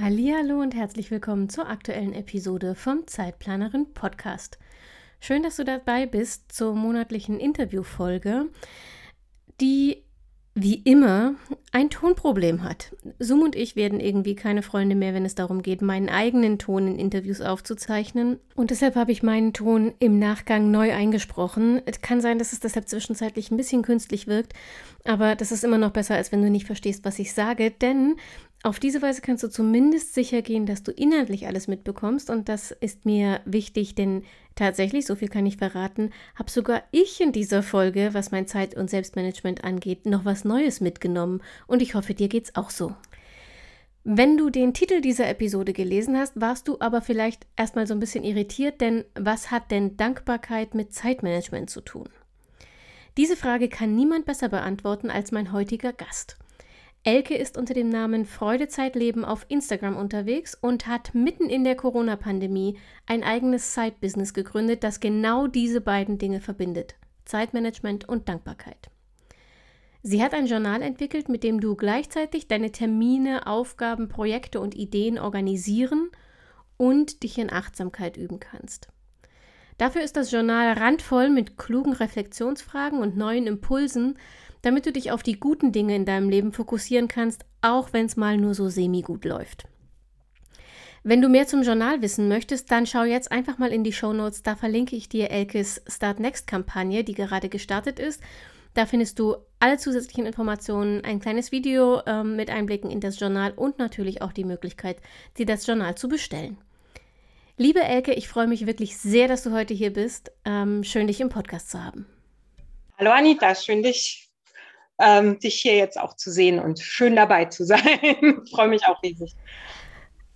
Hallo und herzlich willkommen zur aktuellen Episode vom Zeitplanerin Podcast. Schön, dass du dabei bist zur monatlichen Interviewfolge, die wie immer ein Tonproblem hat. Zoom und ich werden irgendwie keine Freunde mehr, wenn es darum geht, meinen eigenen Ton in Interviews aufzuzeichnen. Und deshalb habe ich meinen Ton im Nachgang neu eingesprochen. Es kann sein, dass es deshalb zwischenzeitlich ein bisschen künstlich wirkt, aber das ist immer noch besser, als wenn du nicht verstehst, was ich sage, denn auf diese Weise kannst du zumindest sicher gehen, dass du inhaltlich alles mitbekommst und das ist mir wichtig, denn tatsächlich, so viel kann ich verraten, habe sogar ich in dieser Folge, was mein Zeit- und Selbstmanagement angeht, noch was Neues mitgenommen und ich hoffe, dir geht's auch so. Wenn du den Titel dieser Episode gelesen hast, warst du aber vielleicht erstmal so ein bisschen irritiert, denn was hat denn Dankbarkeit mit Zeitmanagement zu tun? Diese Frage kann niemand besser beantworten als mein heutiger Gast. Elke ist unter dem Namen Freudezeitleben auf Instagram unterwegs und hat mitten in der Corona-Pandemie ein eigenes Side-Business gegründet, das genau diese beiden Dinge verbindet: Zeitmanagement und Dankbarkeit. Sie hat ein Journal entwickelt, mit dem du gleichzeitig deine Termine, Aufgaben, Projekte und Ideen organisieren und dich in Achtsamkeit üben kannst. Dafür ist das Journal randvoll mit klugen Reflexionsfragen und neuen Impulsen, damit du dich auf die guten Dinge in deinem Leben fokussieren kannst, auch wenn es mal nur so semi-gut läuft. Wenn du mehr zum Journal wissen möchtest, dann schau jetzt einfach mal in die Show Notes. Da verlinke ich dir Elkes Start Next Kampagne, die gerade gestartet ist. Da findest du alle zusätzlichen Informationen, ein kleines Video ähm, mit Einblicken in das Journal und natürlich auch die Möglichkeit, dir das Journal zu bestellen. Liebe Elke, ich freue mich wirklich sehr, dass du heute hier bist. Ähm, schön, dich im Podcast zu haben. Hallo Anita, schön dich ähm, dich hier jetzt auch zu sehen und schön dabei zu sein. Freue mich auch riesig.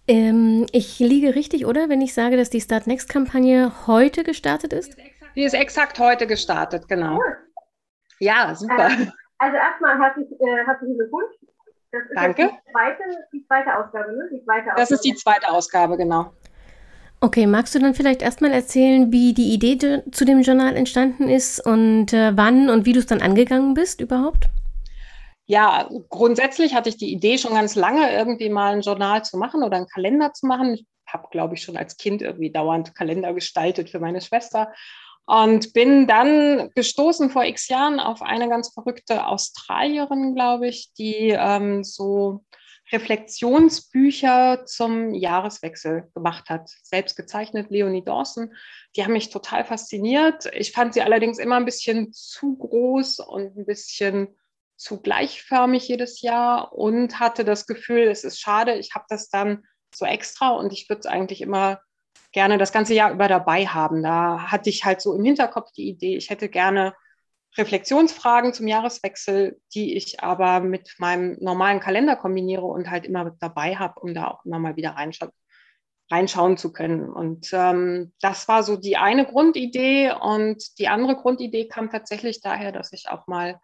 Ähm, ich liege richtig, oder? Wenn ich sage, dass die Start Next-Kampagne heute gestartet ist? Die ist exakt heute gestartet, genau. Cool. Ja, super. Ähm, also erstmal äh, herzlichen Glückwunsch. Das ist Danke. Die zweite, die zweite Ausgabe, ne? Die zweite Ausgabe. Das ist die zweite Ausgabe, genau. Okay, magst du dann vielleicht erstmal erzählen, wie die Idee zu dem Journal entstanden ist und äh, wann und wie du es dann angegangen bist überhaupt? Ja, grundsätzlich hatte ich die Idee schon ganz lange, irgendwie mal ein Journal zu machen oder einen Kalender zu machen. Ich habe, glaube ich, schon als Kind irgendwie dauernd Kalender gestaltet für meine Schwester und bin dann gestoßen vor x Jahren auf eine ganz verrückte Australierin, glaube ich, die ähm, so Reflexionsbücher zum Jahreswechsel gemacht hat. Selbst gezeichnet, Leonie Dawson. Die haben mich total fasziniert. Ich fand sie allerdings immer ein bisschen zu groß und ein bisschen zu gleichförmig jedes Jahr und hatte das Gefühl, es ist schade, ich habe das dann so extra und ich würde es eigentlich immer gerne das ganze Jahr über dabei haben. Da hatte ich halt so im Hinterkopf die Idee, ich hätte gerne Reflexionsfragen zum Jahreswechsel, die ich aber mit meinem normalen Kalender kombiniere und halt immer dabei habe, um da auch immer mal wieder reinscha reinschauen zu können. Und ähm, das war so die eine Grundidee. Und die andere Grundidee kam tatsächlich daher, dass ich auch mal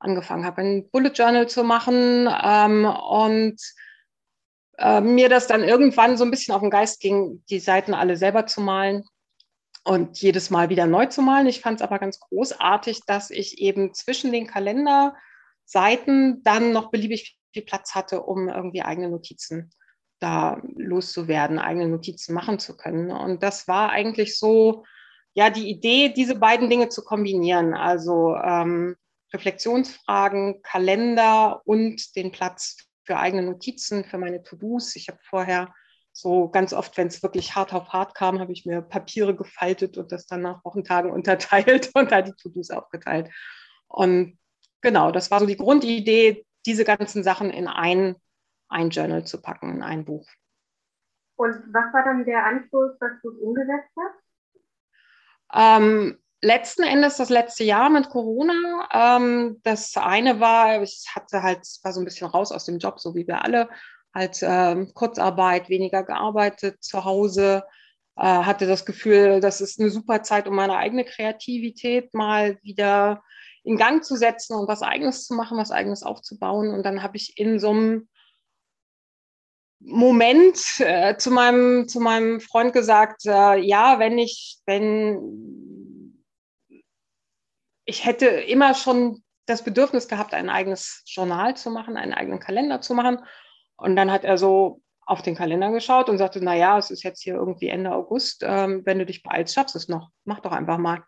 angefangen habe, ein Bullet Journal zu machen ähm, und äh, mir das dann irgendwann so ein bisschen auf den Geist ging, die Seiten alle selber zu malen und jedes Mal wieder neu zu malen. Ich fand es aber ganz großartig, dass ich eben zwischen den Kalenderseiten dann noch beliebig viel Platz hatte, um irgendwie eigene Notizen da loszuwerden, eigene Notizen machen zu können. Und das war eigentlich so, ja, die Idee, diese beiden Dinge zu kombinieren. Also ähm, Reflexionsfragen, Kalender und den Platz für eigene Notizen, für meine To-Dos. Ich habe vorher so ganz oft, wenn es wirklich hart auf hart kam, habe ich mir Papiere gefaltet und das dann nach Wochentagen unterteilt und da die To-Dos aufgeteilt. Und genau, das war so die Grundidee, diese ganzen Sachen in ein, ein Journal zu packen, in ein Buch. Und was war dann der Anschluss, dass du es umgesetzt hast? Ähm, letzten Endes das letzte Jahr mit Corona. Ähm, das eine war, ich hatte halt, war so ein bisschen raus aus dem Job, so wie wir alle, halt äh, Kurzarbeit, weniger gearbeitet zu Hause, äh, hatte das Gefühl, das ist eine super Zeit, um meine eigene Kreativität mal wieder in Gang zu setzen und was Eigenes zu machen, was Eigenes aufzubauen. Und dann habe ich in so einem Moment äh, zu, meinem, zu meinem Freund gesagt, äh, ja, wenn ich, wenn ich hätte immer schon das Bedürfnis gehabt, ein eigenes Journal zu machen, einen eigenen Kalender zu machen. Und dann hat er so auf den Kalender geschaut und sagte, naja, es ist jetzt hier irgendwie Ende August, ähm, wenn du dich beeilst, schaffst du es noch. Mach doch einfach mal.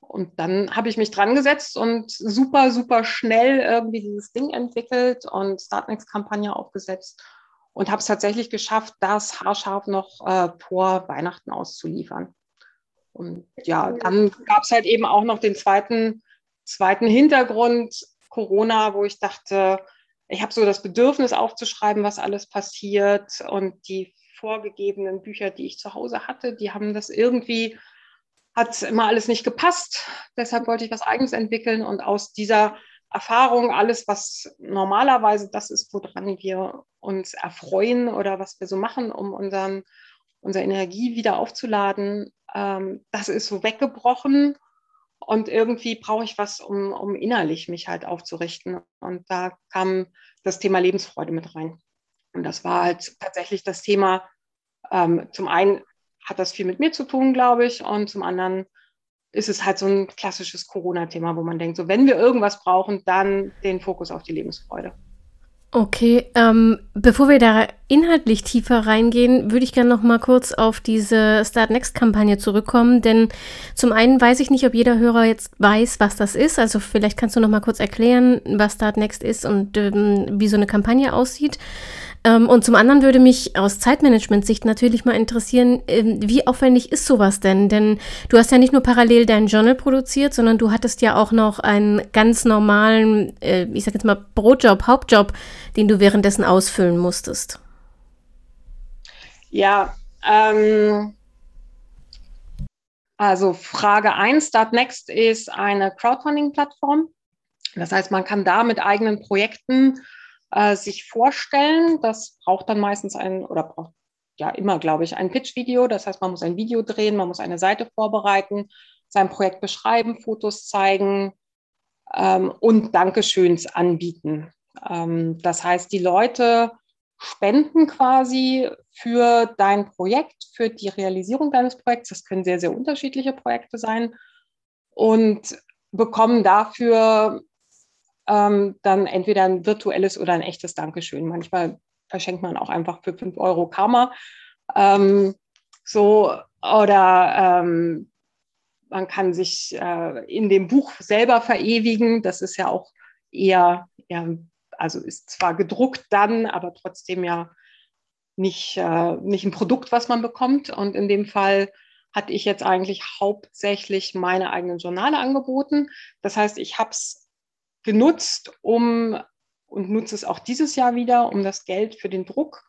Und dann habe ich mich dran gesetzt und super, super schnell irgendwie dieses Ding entwickelt und Startnext-Kampagne aufgesetzt und habe es tatsächlich geschafft, das haarscharf noch äh, vor Weihnachten auszuliefern. Und ja, dann gab es halt eben auch noch den zweiten, zweiten Hintergrund, Corona, wo ich dachte, ich habe so das Bedürfnis aufzuschreiben, was alles passiert und die vorgegebenen Bücher, die ich zu Hause hatte, die haben das irgendwie, hat immer alles nicht gepasst. Deshalb wollte ich was Eigenes entwickeln und aus dieser Erfahrung, alles, was normalerweise das ist, woran wir uns erfreuen oder was wir so machen, um unseren, unsere Energie wieder aufzuladen, ähm, das ist so weggebrochen. Und irgendwie brauche ich was, um, um innerlich mich halt aufzurichten. Und da kam das Thema Lebensfreude mit rein. Und das war halt tatsächlich das Thema, ähm, zum einen hat das viel mit mir zu tun, glaube ich, und zum anderen ist es halt so ein klassisches Corona-Thema, wo man denkt, so wenn wir irgendwas brauchen, dann den Fokus auf die Lebensfreude. Okay, ähm, bevor wir da inhaltlich tiefer reingehen, würde ich gerne noch mal kurz auf diese Start Next Kampagne zurückkommen, denn zum einen weiß ich nicht, ob jeder Hörer jetzt weiß, was das ist. Also vielleicht kannst du noch mal kurz erklären, was Start Next ist und ähm, wie so eine Kampagne aussieht. Ähm, und zum anderen würde mich aus Zeitmanagement-Sicht natürlich mal interessieren, ähm, wie aufwendig ist sowas denn? Denn du hast ja nicht nur parallel dein Journal produziert, sondern du hattest ja auch noch einen ganz normalen, äh, ich sag jetzt mal, Brotjob, Hauptjob, den du währenddessen ausfüllen musstest. Ja, ähm, also Frage 1, Startnext ist eine Crowdfunding-Plattform. Das heißt, man kann da mit eigenen Projekten äh, sich vorstellen. Das braucht dann meistens ein oder braucht ja immer, glaube ich, ein Pitch-Video. Das heißt, man muss ein Video drehen, man muss eine Seite vorbereiten, sein Projekt beschreiben, Fotos zeigen ähm, und Dankeschöns anbieten. Ähm, das heißt, die Leute spenden quasi für dein Projekt, für die Realisierung deines Projekts. Das können sehr, sehr unterschiedliche Projekte sein und bekommen dafür ähm, dann entweder ein virtuelles oder ein echtes Dankeschön. Manchmal verschenkt man auch einfach für 5 Euro Karma. Ähm, so, oder ähm, man kann sich äh, in dem Buch selber verewigen. Das ist ja auch eher, ja, also ist zwar gedruckt dann, aber trotzdem ja nicht, äh, nicht ein Produkt, was man bekommt. Und in dem Fall hatte ich jetzt eigentlich hauptsächlich meine eigenen Journale angeboten. Das heißt, ich habe es genutzt, um und nutze es auch dieses Jahr wieder, um das Geld für den Druck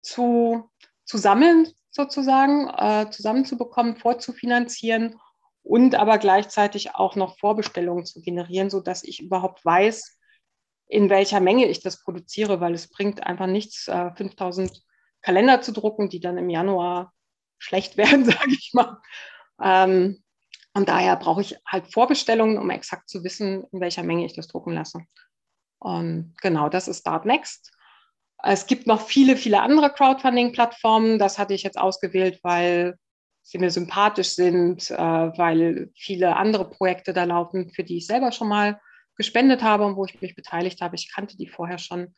zu, zu sammeln, sozusagen, äh, zusammenzubekommen, vorzufinanzieren und aber gleichzeitig auch noch Vorbestellungen zu generieren, sodass ich überhaupt weiß, in welcher Menge ich das produziere, weil es bringt einfach nichts, äh, 5000 Kalender zu drucken, die dann im Januar schlecht werden, sage ich mal. Ähm, und daher brauche ich halt Vorbestellungen, um exakt zu wissen, in welcher Menge ich das drucken lasse. Und genau, das ist Start Next. Es gibt noch viele, viele andere Crowdfunding-Plattformen. Das hatte ich jetzt ausgewählt, weil sie mir sympathisch sind, äh, weil viele andere Projekte da laufen, für die ich selber schon mal gespendet habe und wo ich mich beteiligt habe. Ich kannte die vorher schon.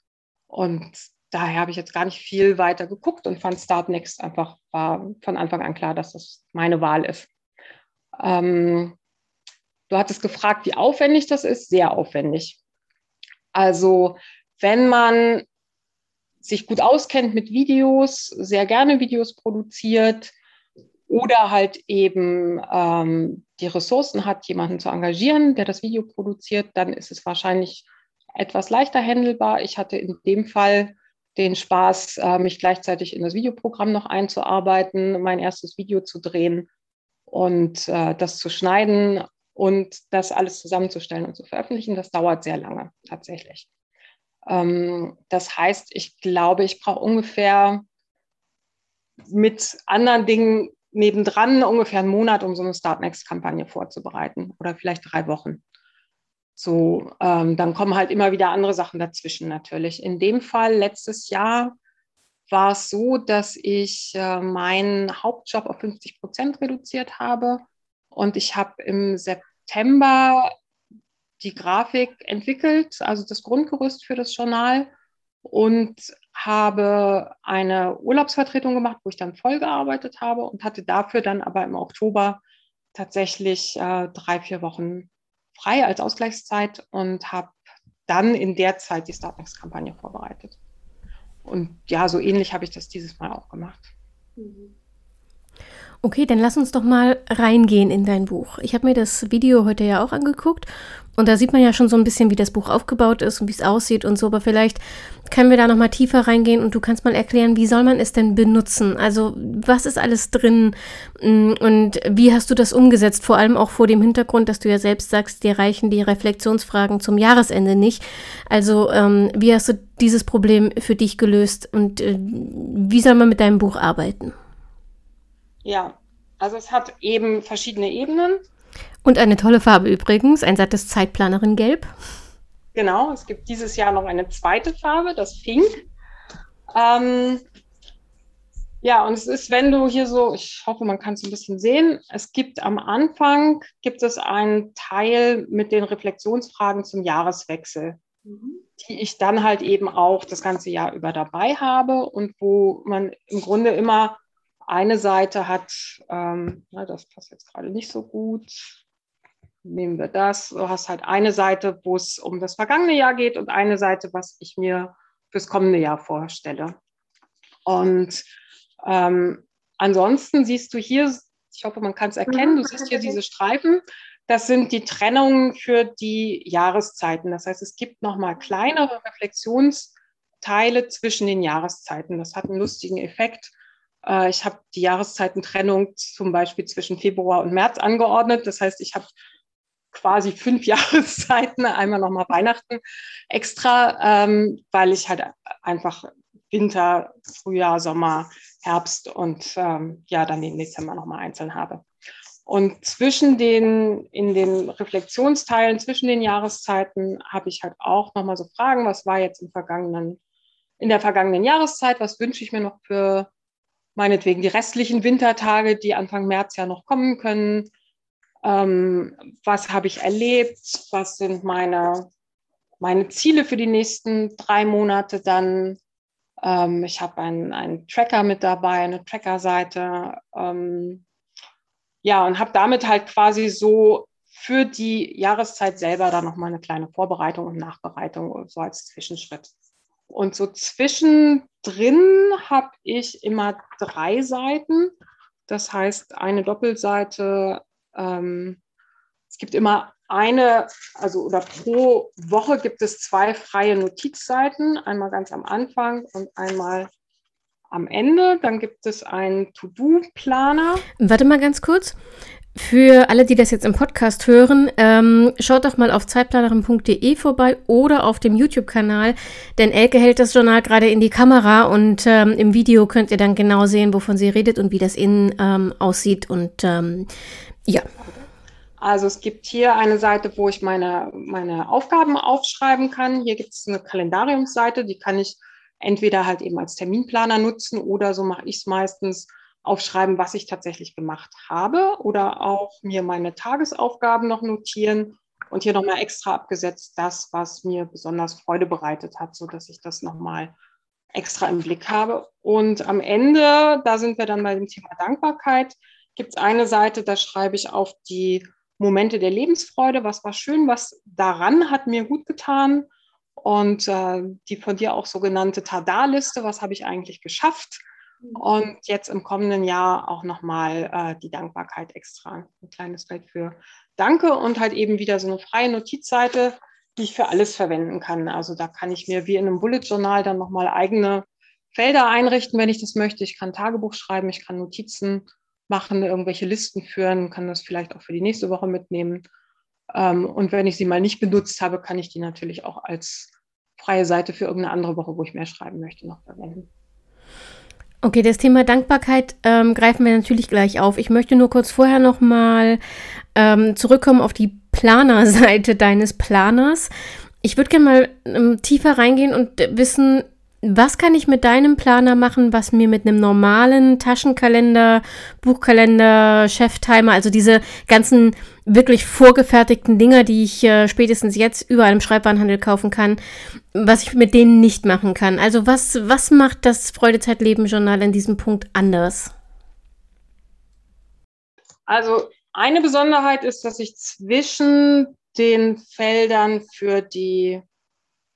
Und daher habe ich jetzt gar nicht viel weiter geguckt und fand Start Next einfach, war von Anfang an klar, dass das meine Wahl ist. Ähm, du hattest gefragt, wie aufwendig das ist. Sehr aufwendig. Also wenn man sich gut auskennt mit Videos, sehr gerne Videos produziert oder halt eben ähm, die Ressourcen hat, jemanden zu engagieren, der das Video produziert, dann ist es wahrscheinlich etwas leichter handelbar. Ich hatte in dem Fall den Spaß, äh, mich gleichzeitig in das Videoprogramm noch einzuarbeiten, mein erstes Video zu drehen und äh, das zu schneiden und das alles zusammenzustellen und zu veröffentlichen, das dauert sehr lange tatsächlich. Ähm, das heißt, ich glaube, ich brauche ungefähr mit anderen Dingen nebendran ungefähr einen Monat, um so eine Startnext-Kampagne vorzubereiten oder vielleicht drei Wochen. So, ähm, dann kommen halt immer wieder andere Sachen dazwischen natürlich. In dem Fall letztes Jahr war es so, dass ich äh, meinen Hauptjob auf 50 Prozent reduziert habe und ich habe im September die Grafik entwickelt, also das Grundgerüst für das Journal und habe eine Urlaubsvertretung gemacht, wo ich dann voll gearbeitet habe und hatte dafür dann aber im Oktober tatsächlich äh, drei, vier Wochen frei als Ausgleichszeit und habe dann in der Zeit die Startnext-Kampagne vorbereitet. Und ja, so ähnlich habe ich das dieses Mal auch gemacht. Okay, dann lass uns doch mal reingehen in dein Buch. Ich habe mir das Video heute ja auch angeguckt und da sieht man ja schon so ein bisschen, wie das Buch aufgebaut ist und wie es aussieht und so, aber vielleicht können wir da noch mal tiefer reingehen und du kannst mal erklären, wie soll man es denn benutzen? Also, was ist alles drin mm, und wie hast du das umgesetzt? Vor allem auch vor dem Hintergrund, dass du ja selbst sagst, dir reichen die Reflexionsfragen zum Jahresende nicht. Also, ähm, wie hast du dieses Problem für dich gelöst und äh, wie soll man mit deinem Buch arbeiten? Ja, also es hat eben verschiedene Ebenen. Und eine tolle Farbe übrigens, ein sattes Zeitplanerin Gelb. Genau, es gibt dieses Jahr noch eine zweite Farbe, das Pink. Ähm, ja, und es ist, wenn du hier so, ich hoffe, man kann es ein bisschen sehen, es gibt am Anfang, gibt es einen Teil mit den Reflexionsfragen zum Jahreswechsel, mhm. die ich dann halt eben auch das ganze Jahr über dabei habe und wo man im Grunde immer eine Seite hat, ähm, na, das passt jetzt gerade nicht so gut. Nehmen wir das. Du hast halt eine Seite, wo es um das vergangene Jahr geht und eine Seite, was ich mir fürs kommende Jahr vorstelle. Und ähm, ansonsten siehst du hier, ich hoffe, man kann es erkennen, du siehst hier diese Streifen. Das sind die Trennungen für die Jahreszeiten. Das heißt, es gibt nochmal kleinere Reflexionsteile zwischen den Jahreszeiten. Das hat einen lustigen Effekt äh, ich habe die Jahreszeitentrennung zum Beispiel zwischen Februar und März angeordnet. Das heißt, ich habe quasi fünf Jahreszeiten, einmal nochmal Weihnachten extra, ähm, weil ich halt einfach Winter, Frühjahr, Sommer, Herbst und ähm, ja, dann den Dezember nochmal einzeln habe. Und zwischen den, in den Reflexionsteilen, zwischen den Jahreszeiten, habe ich halt auch nochmal so Fragen, was war jetzt im vergangenen, in der vergangenen Jahreszeit, was wünsche ich mir noch für meinetwegen die restlichen Wintertage, die Anfang März ja noch kommen können. Ähm, was habe ich erlebt? Was sind meine, meine Ziele für die nächsten drei Monate dann? Ähm, ich habe einen, einen Tracker mit dabei, eine Tracker-Seite. Ähm, ja, und habe damit halt quasi so für die Jahreszeit selber dann nochmal eine kleine Vorbereitung und Nachbereitung, so als Zwischenschritt. Und so zwischendrin habe ich immer drei Seiten. Das heißt, eine Doppelseite. Ähm, es gibt immer eine, also oder pro Woche gibt es zwei freie Notizseiten. Einmal ganz am Anfang und einmal am Ende. Dann gibt es einen To-Do-Planer. Warte mal ganz kurz. Für alle, die das jetzt im Podcast hören, ähm, schaut doch mal auf zeitplanerin.de vorbei oder auf dem YouTube-Kanal, denn Elke hält das Journal gerade in die Kamera und ähm, im Video könnt ihr dann genau sehen, wovon sie redet und wie das innen ähm, aussieht und ähm, ja. Also es gibt hier eine Seite, wo ich meine, meine Aufgaben aufschreiben kann. Hier gibt es eine Kalendariumsseite, die kann ich entweder halt eben als Terminplaner nutzen oder so mache ich es meistens aufschreiben, was ich tatsächlich gemacht habe oder auch mir meine Tagesaufgaben noch notieren und hier nochmal extra abgesetzt das, was mir besonders Freude bereitet hat, sodass ich das nochmal extra im Blick habe. Und am Ende, da sind wir dann bei dem Thema Dankbarkeit, gibt es eine Seite, da schreibe ich auf die Momente der Lebensfreude, was war schön, was daran hat mir gut getan. Und äh, die von dir auch sogenannte Tada-Liste, was habe ich eigentlich geschafft? Und jetzt im kommenden Jahr auch nochmal äh, die Dankbarkeit extra. Ein kleines Feld für Danke und halt eben wieder so eine freie Notizseite, die ich für alles verwenden kann. Also da kann ich mir wie in einem Bullet Journal dann nochmal eigene Felder einrichten, wenn ich das möchte. Ich kann Tagebuch schreiben, ich kann Notizen machen, irgendwelche Listen führen, kann das vielleicht auch für die nächste Woche mitnehmen. Ähm, und wenn ich sie mal nicht benutzt habe, kann ich die natürlich auch als freie Seite für irgendeine andere Woche, wo ich mehr schreiben möchte, noch verwenden. Okay, das Thema Dankbarkeit ähm, greifen wir natürlich gleich auf. Ich möchte nur kurz vorher nochmal ähm, zurückkommen auf die Planerseite deines Planers. Ich würde gerne mal ähm, tiefer reingehen und wissen, was kann ich mit deinem Planer machen, was mir mit einem normalen Taschenkalender, Buchkalender, Cheftimer, also diese ganzen wirklich vorgefertigten Dinger, die ich äh, spätestens jetzt überall im Schreibwarenhandel kaufen kann, was ich mit denen nicht machen kann. Also was, was macht das Freudezeitleben-Journal in diesem Punkt anders? Also eine Besonderheit ist, dass ich zwischen den Feldern für die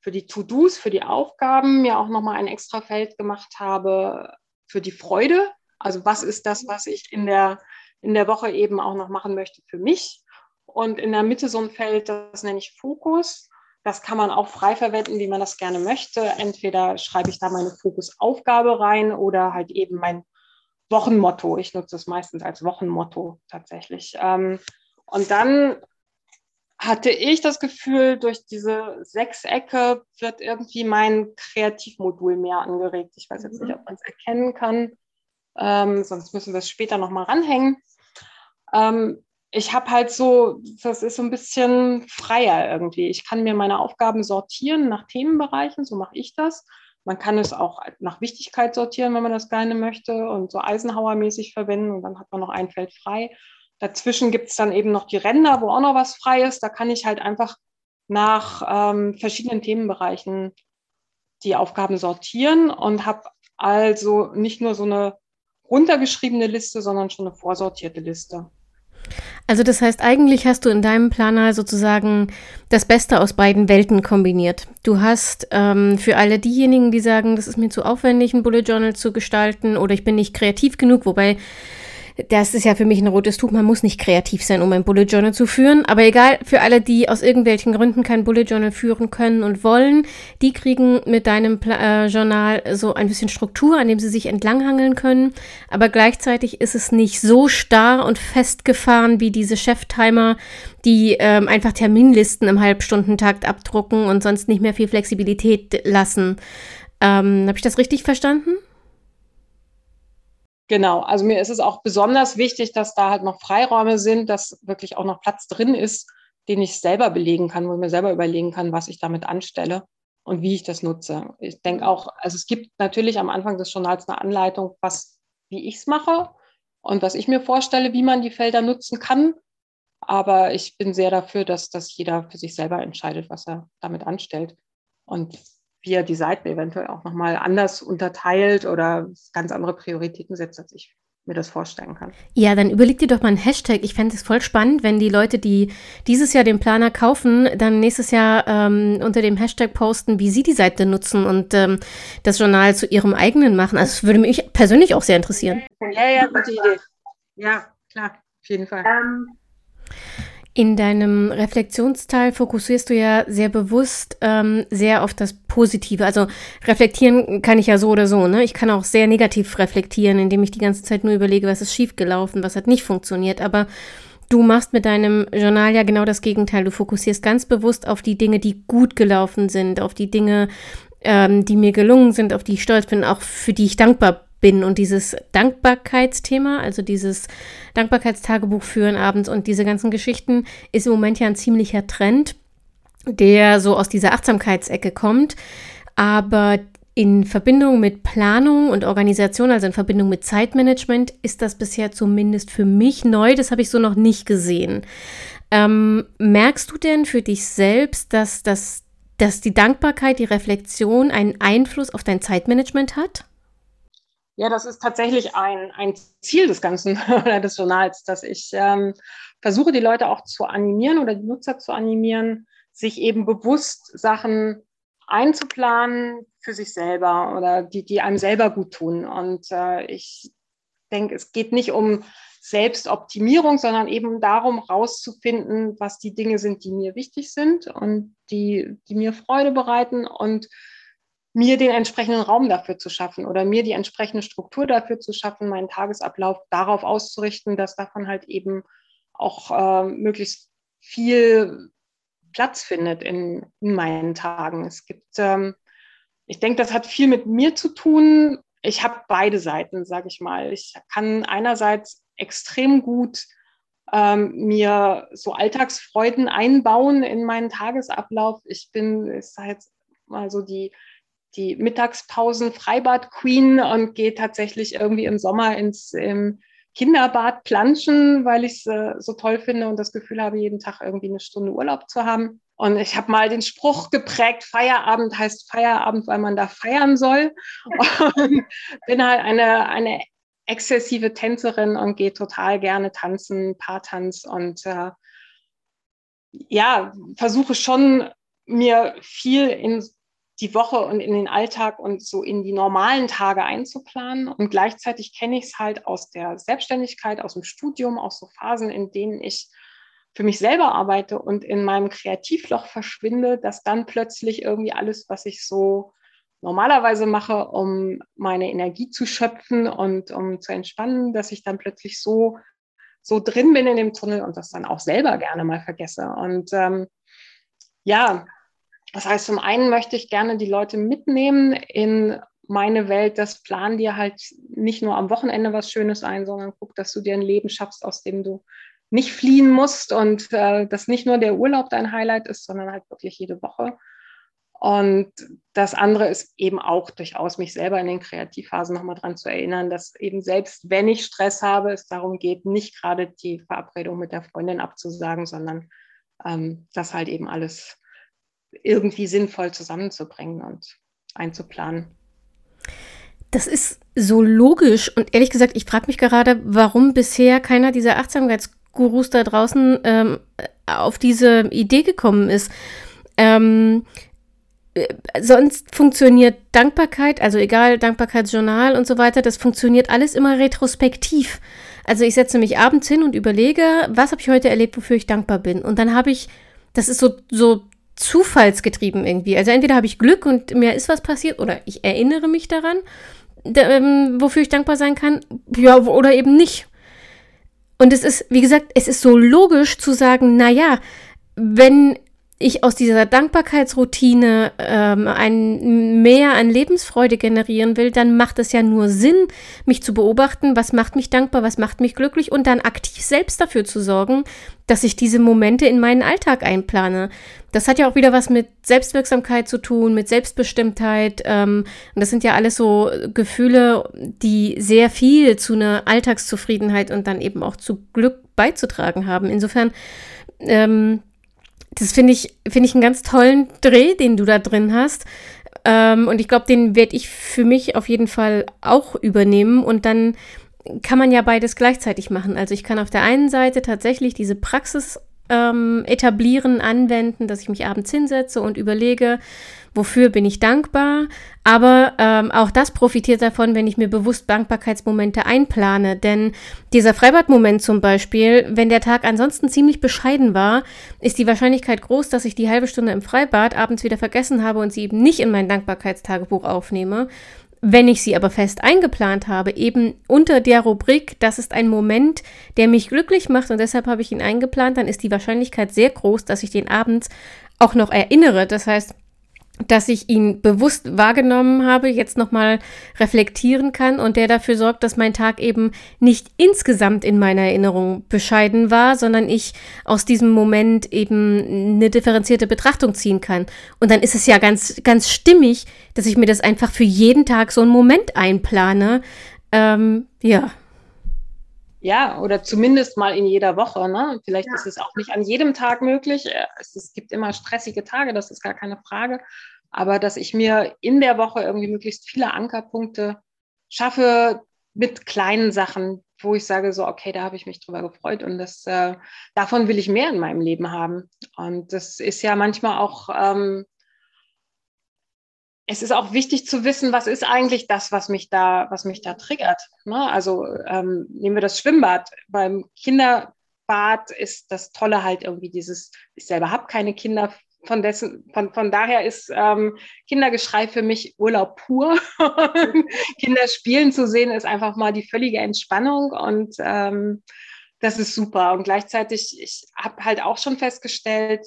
für die To-Dos, für die Aufgaben mir auch nochmal ein extra Feld gemacht habe für die Freude. Also was ist das, was ich in der, in der Woche eben auch noch machen möchte für mich? Und in der Mitte so ein Feld, das nenne ich Fokus. Das kann man auch frei verwenden, wie man das gerne möchte. Entweder schreibe ich da meine Fokusaufgabe rein oder halt eben mein Wochenmotto. Ich nutze es meistens als Wochenmotto tatsächlich. Ähm, und dann hatte ich das Gefühl, durch diese Sechsecke wird irgendwie mein Kreativmodul mehr angeregt. Ich weiß jetzt nicht, ob man es erkennen kann. Ähm, sonst müssen wir es später nochmal ranhängen. Ähm, ich habe halt so, das ist so ein bisschen freier irgendwie. Ich kann mir meine Aufgaben sortieren nach Themenbereichen, so mache ich das. Man kann es auch nach Wichtigkeit sortieren, wenn man das gerne möchte und so Eisenhower-mäßig verwenden und dann hat man noch ein Feld frei. Dazwischen gibt es dann eben noch die Ränder, wo auch noch was frei ist. Da kann ich halt einfach nach ähm, verschiedenen Themenbereichen die Aufgaben sortieren und habe also nicht nur so eine runtergeschriebene Liste, sondern schon eine vorsortierte Liste. Also das heißt, eigentlich hast du in deinem Planer sozusagen das Beste aus beiden Welten kombiniert. Du hast ähm, für alle diejenigen, die sagen, das ist mir zu aufwendig, ein Bullet Journal zu gestalten oder ich bin nicht kreativ genug, wobei das ist ja für mich ein rotes Tuch. Man muss nicht kreativ sein, um ein Bullet Journal zu führen. Aber egal, für alle, die aus irgendwelchen Gründen kein Bullet Journal führen können und wollen, die kriegen mit deinem Pla äh, Journal so ein bisschen Struktur, an dem sie sich entlanghangeln können. Aber gleichzeitig ist es nicht so starr und festgefahren wie diese Cheftimer, die ähm, einfach Terminlisten im Halbstundentakt abdrucken und sonst nicht mehr viel Flexibilität lassen. Ähm, Habe ich das richtig verstanden? Genau, also mir ist es auch besonders wichtig, dass da halt noch Freiräume sind, dass wirklich auch noch Platz drin ist, den ich selber belegen kann, wo ich mir selber überlegen kann, was ich damit anstelle und wie ich das nutze. Ich denke auch, also es gibt natürlich am Anfang des Journals eine Anleitung, was, wie ich es mache und was ich mir vorstelle, wie man die Felder nutzen kann. Aber ich bin sehr dafür, dass, dass jeder für sich selber entscheidet, was er damit anstellt. Und wie er die Seiten eventuell auch nochmal anders unterteilt oder ganz andere Prioritäten setzt, als ich mir das vorstellen kann. Ja, dann überleg dir doch mal einen Hashtag. Ich fände es voll spannend, wenn die Leute, die dieses Jahr den Planer kaufen, dann nächstes Jahr ähm, unter dem Hashtag posten, wie sie die Seite nutzen und ähm, das Journal zu ihrem eigenen machen. Also das würde mich persönlich auch sehr interessieren. Ja, ja, gute Idee. Ja, klar, auf jeden Fall. Ähm, in deinem Reflexionsteil fokussierst du ja sehr bewusst ähm, sehr auf das Positive. Also reflektieren kann ich ja so oder so. Ne? Ich kann auch sehr negativ reflektieren, indem ich die ganze Zeit nur überlege, was ist schiefgelaufen, was hat nicht funktioniert. Aber du machst mit deinem Journal ja genau das Gegenteil. Du fokussierst ganz bewusst auf die Dinge, die gut gelaufen sind, auf die Dinge, ähm, die mir gelungen sind, auf die ich stolz bin, auch für die ich dankbar bin. Und dieses Dankbarkeitsthema, also dieses Dankbarkeitstagebuch führen abends und diese ganzen Geschichten, ist im Moment ja ein ziemlicher Trend, der so aus dieser Achtsamkeitsecke kommt. Aber in Verbindung mit Planung und Organisation, also in Verbindung mit Zeitmanagement, ist das bisher zumindest für mich neu. Das habe ich so noch nicht gesehen. Ähm, merkst du denn für dich selbst, dass, das, dass die Dankbarkeit, die Reflexion einen Einfluss auf dein Zeitmanagement hat? Ja, das ist tatsächlich ein, ein Ziel des Ganzen oder des Journals, dass ich ähm, versuche, die Leute auch zu animieren oder die Nutzer zu animieren, sich eben bewusst Sachen einzuplanen für sich selber oder die, die einem selber gut tun. Und äh, ich denke, es geht nicht um Selbstoptimierung, sondern eben darum, rauszufinden, was die Dinge sind, die mir wichtig sind und die, die mir Freude bereiten und mir den entsprechenden Raum dafür zu schaffen oder mir die entsprechende Struktur dafür zu schaffen, meinen Tagesablauf darauf auszurichten, dass davon halt eben auch äh, möglichst viel Platz findet in, in meinen Tagen. Es gibt, ähm, ich denke, das hat viel mit mir zu tun. Ich habe beide Seiten, sage ich mal. Ich kann einerseits extrem gut ähm, mir so Alltagsfreuden einbauen in meinen Tagesablauf. Ich bin, sage jetzt mal so die, die Mittagspausen Freibad Queen und gehe tatsächlich irgendwie im Sommer ins im Kinderbad planschen, weil ich es äh, so toll finde und das Gefühl habe, jeden Tag irgendwie eine Stunde Urlaub zu haben. Und ich habe mal den Spruch geprägt, Feierabend heißt Feierabend, weil man da feiern soll. Und bin halt eine, eine exzessive Tänzerin und gehe total gerne tanzen, Paartanz und äh, ja, versuche schon mir viel in die Woche und in den Alltag und so in die normalen Tage einzuplanen. Und gleichzeitig kenne ich es halt aus der Selbstständigkeit, aus dem Studium, aus so Phasen, in denen ich für mich selber arbeite und in meinem Kreativloch verschwinde, dass dann plötzlich irgendwie alles, was ich so normalerweise mache, um meine Energie zu schöpfen und um zu entspannen, dass ich dann plötzlich so, so drin bin in dem Tunnel und das dann auch selber gerne mal vergesse. Und ähm, ja, das heißt, zum einen möchte ich gerne die Leute mitnehmen in meine Welt, das plan dir halt nicht nur am Wochenende was Schönes ein, sondern guck, dass du dir ein Leben schaffst, aus dem du nicht fliehen musst und äh, dass nicht nur der Urlaub dein Highlight ist, sondern halt wirklich jede Woche. Und das andere ist eben auch durchaus, mich selber in den Kreativphasen nochmal dran zu erinnern, dass eben selbst wenn ich Stress habe, es darum geht, nicht gerade die Verabredung mit der Freundin abzusagen, sondern ähm, das halt eben alles irgendwie sinnvoll zusammenzubringen und einzuplanen. Das ist so logisch und ehrlich gesagt, ich frage mich gerade, warum bisher keiner dieser Achtsamkeitsgurus da draußen ähm, auf diese Idee gekommen ist. Ähm, äh, sonst funktioniert Dankbarkeit, also egal, Dankbarkeitsjournal und so weiter, das funktioniert alles immer retrospektiv. Also ich setze mich abends hin und überlege, was habe ich heute erlebt, wofür ich dankbar bin. Und dann habe ich, das ist so, so zufallsgetrieben irgendwie. Also entweder habe ich Glück und mir ist was passiert oder ich erinnere mich daran, ähm, wofür ich dankbar sein kann, ja, oder eben nicht. Und es ist, wie gesagt, es ist so logisch zu sagen, naja, wenn ich aus dieser Dankbarkeitsroutine ähm, ein mehr an Lebensfreude generieren will, dann macht es ja nur Sinn, mich zu beobachten, was macht mich dankbar, was macht mich glücklich und dann aktiv selbst dafür zu sorgen, dass ich diese Momente in meinen Alltag einplane. Das hat ja auch wieder was mit Selbstwirksamkeit zu tun, mit Selbstbestimmtheit. Ähm, und das sind ja alles so Gefühle, die sehr viel zu einer Alltagszufriedenheit und dann eben auch zu Glück beizutragen haben. Insofern ähm, das finde ich, finde ich einen ganz tollen Dreh, den du da drin hast. Ähm, und ich glaube, den werde ich für mich auf jeden Fall auch übernehmen. Und dann kann man ja beides gleichzeitig machen. Also ich kann auf der einen Seite tatsächlich diese Praxis ähm, etablieren, anwenden, dass ich mich abends hinsetze und überlege, wofür bin ich dankbar. Aber ähm, auch das profitiert davon, wenn ich mir bewusst Dankbarkeitsmomente einplane. Denn dieser Freibadmoment zum Beispiel, wenn der Tag ansonsten ziemlich bescheiden war, ist die Wahrscheinlichkeit groß, dass ich die halbe Stunde im Freibad abends wieder vergessen habe und sie eben nicht in mein Dankbarkeitstagebuch aufnehme. Wenn ich sie aber fest eingeplant habe, eben unter der Rubrik, das ist ein Moment, der mich glücklich macht und deshalb habe ich ihn eingeplant, dann ist die Wahrscheinlichkeit sehr groß, dass ich den abends auch noch erinnere. Das heißt, dass ich ihn bewusst wahrgenommen habe, jetzt nochmal reflektieren kann und der dafür sorgt, dass mein Tag eben nicht insgesamt in meiner Erinnerung bescheiden war, sondern ich aus diesem Moment eben eine differenzierte Betrachtung ziehen kann. Und dann ist es ja ganz, ganz stimmig, dass ich mir das einfach für jeden Tag so einen Moment einplane. Ähm, ja. Ja, oder zumindest mal in jeder Woche. Ne? Vielleicht ja. ist es auch nicht an jedem Tag möglich. Äh, es, es gibt immer stressige Tage, das ist gar keine Frage. Aber dass ich mir in der Woche irgendwie möglichst viele Ankerpunkte schaffe mit kleinen Sachen, wo ich sage so, okay, da habe ich mich drüber gefreut und das, äh, davon will ich mehr in meinem Leben haben. Und das ist ja manchmal auch ähm, es ist auch wichtig zu wissen, was ist eigentlich das, was mich da, was mich da triggert. Ne? Also ähm, nehmen wir das Schwimmbad. Beim Kinderbad ist das Tolle halt irgendwie dieses, ich selber habe keine Kinder, von, dessen, von, von daher ist ähm, Kindergeschrei für mich Urlaub pur. Kinder spielen zu sehen, ist einfach mal die völlige Entspannung und ähm, das ist super. Und gleichzeitig, ich habe halt auch schon festgestellt,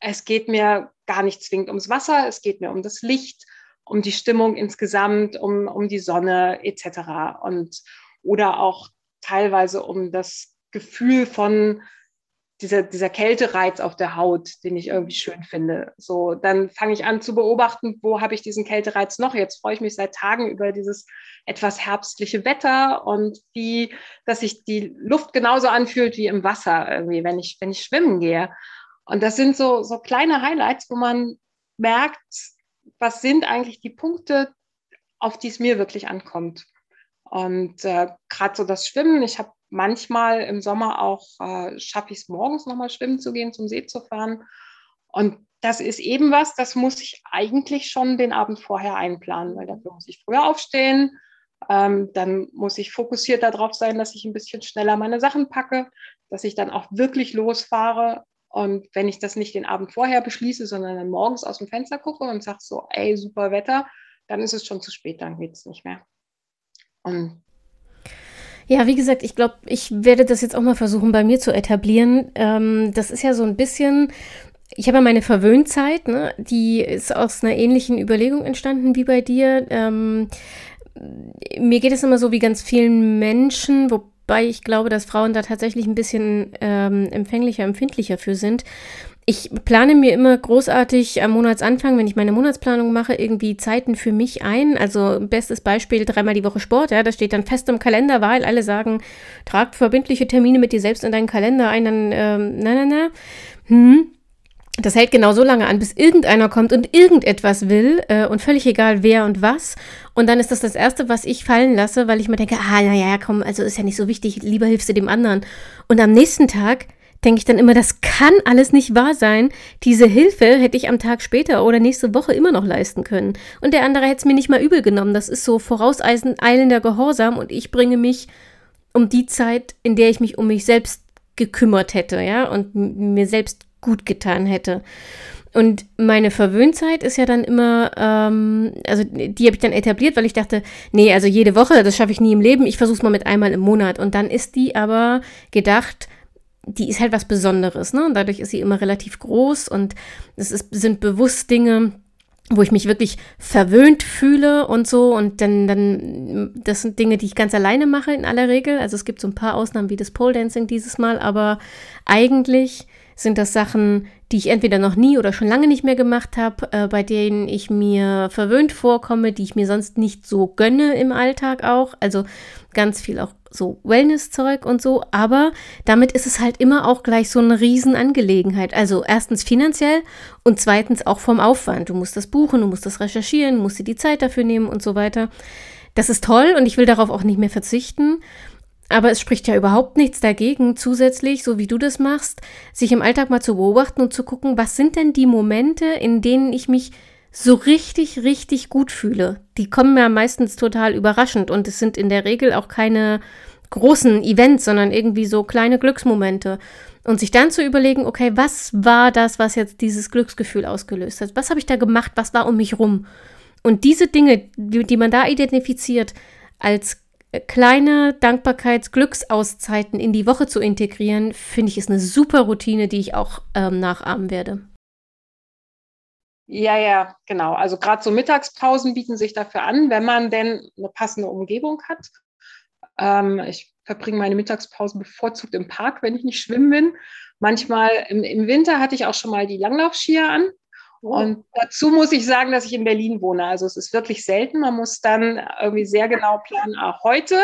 es geht mir gar nicht zwingend ums Wasser, es geht mir um das Licht, um die Stimmung insgesamt, um, um die Sonne etc. Und oder auch teilweise um das Gefühl von dieser, dieser Kältereiz auf der Haut, den ich irgendwie schön finde. So, dann fange ich an zu beobachten, wo habe ich diesen Kältereiz noch? Jetzt freue ich mich seit Tagen über dieses etwas herbstliche Wetter und wie, dass sich die Luft genauso anfühlt wie im Wasser irgendwie, wenn ich, wenn ich schwimmen gehe. Und das sind so, so kleine Highlights, wo man merkt, was sind eigentlich die Punkte, auf die es mir wirklich ankommt. Und äh, gerade so das Schwimmen, ich habe manchmal im Sommer auch, äh, schaffe ich es morgens nochmal schwimmen zu gehen, zum See zu fahren. Und das ist eben was, das muss ich eigentlich schon den Abend vorher einplanen, weil dafür muss ich früher aufstehen. Ähm, dann muss ich fokussiert darauf sein, dass ich ein bisschen schneller meine Sachen packe, dass ich dann auch wirklich losfahre. Und wenn ich das nicht den Abend vorher beschließe, sondern dann morgens aus dem Fenster gucke und sage so, ey, super Wetter, dann ist es schon zu spät, dann geht es nicht mehr. Und ja, wie gesagt, ich glaube, ich werde das jetzt auch mal versuchen, bei mir zu etablieren. Ähm, das ist ja so ein bisschen, ich habe ja meine Verwöhnzeit, ne? die ist aus einer ähnlichen Überlegung entstanden wie bei dir. Ähm, mir geht es immer so wie ganz vielen Menschen, wobei ich glaube, dass Frauen da tatsächlich ein bisschen ähm, empfänglicher, empfindlicher für sind ich plane mir immer großartig am Monatsanfang, wenn ich meine Monatsplanung mache, irgendwie Zeiten für mich ein. Also bestes Beispiel dreimal die Woche Sport, ja, das steht dann fest im Kalender, weil alle sagen, trag verbindliche Termine mit dir selbst in deinen Kalender ein, dann ähm, na na na. Hm. Das hält genau so lange an, bis irgendeiner kommt und irgendetwas will äh, und völlig egal wer und was. Und dann ist das das Erste, was ich fallen lasse, weil ich mir denke, ah, naja, komm, also ist ja nicht so wichtig, lieber hilfst du dem anderen. Und am nächsten Tag denke ich dann immer, das kann alles nicht wahr sein. Diese Hilfe hätte ich am Tag später oder nächste Woche immer noch leisten können. Und der andere hätte es mir nicht mal übel genommen. Das ist so vorauseilender Gehorsam und ich bringe mich um die Zeit, in der ich mich um mich selbst gekümmert hätte, ja, und mir selbst gut getan hätte. Und meine Verwöhnzeit ist ja dann immer, ähm, also die habe ich dann etabliert, weil ich dachte, nee, also jede Woche, das schaffe ich nie im Leben, ich versuche es mal mit einmal im Monat. Und dann ist die aber gedacht, die ist halt was Besonderes, ne? Und dadurch ist sie immer relativ groß und es ist, sind bewusst Dinge, wo ich mich wirklich verwöhnt fühle und so. Und dann, dann, das sind Dinge, die ich ganz alleine mache in aller Regel. Also es gibt so ein paar Ausnahmen wie das Pole Dancing dieses Mal, aber eigentlich sind das Sachen, die ich entweder noch nie oder schon lange nicht mehr gemacht habe, äh, bei denen ich mir verwöhnt vorkomme, die ich mir sonst nicht so gönne im Alltag auch. Also ganz viel auch so Wellness-Zeug und so, aber damit ist es halt immer auch gleich so eine Riesenangelegenheit. Also erstens finanziell und zweitens auch vom Aufwand. Du musst das buchen, du musst das recherchieren, musst dir die Zeit dafür nehmen und so weiter. Das ist toll und ich will darauf auch nicht mehr verzichten. Aber es spricht ja überhaupt nichts dagegen, zusätzlich, so wie du das machst, sich im Alltag mal zu beobachten und zu gucken, was sind denn die Momente, in denen ich mich so richtig, richtig gut fühle. Die kommen mir meistens total überraschend und es sind in der Regel auch keine großen Events, sondern irgendwie so kleine Glücksmomente. Und sich dann zu überlegen, okay, was war das, was jetzt dieses Glücksgefühl ausgelöst hat? Was habe ich da gemacht? Was war um mich rum? Und diese Dinge, die, die man da identifiziert, als kleine Dankbarkeits-Glücksauszeiten in die Woche zu integrieren, finde ich, ist eine super Routine, die ich auch ähm, nachahmen werde. Ja, ja, genau. Also gerade so Mittagspausen bieten sich dafür an, wenn man denn eine passende Umgebung hat. Ähm, ich verbringe meine Mittagspausen bevorzugt im Park, wenn ich nicht schwimmen bin. Manchmal im, im Winter hatte ich auch schon mal die Langlaufskier an. Oh. Und dazu muss ich sagen, dass ich in Berlin wohne. Also es ist wirklich selten. Man muss dann irgendwie sehr genau planen, ah, heute,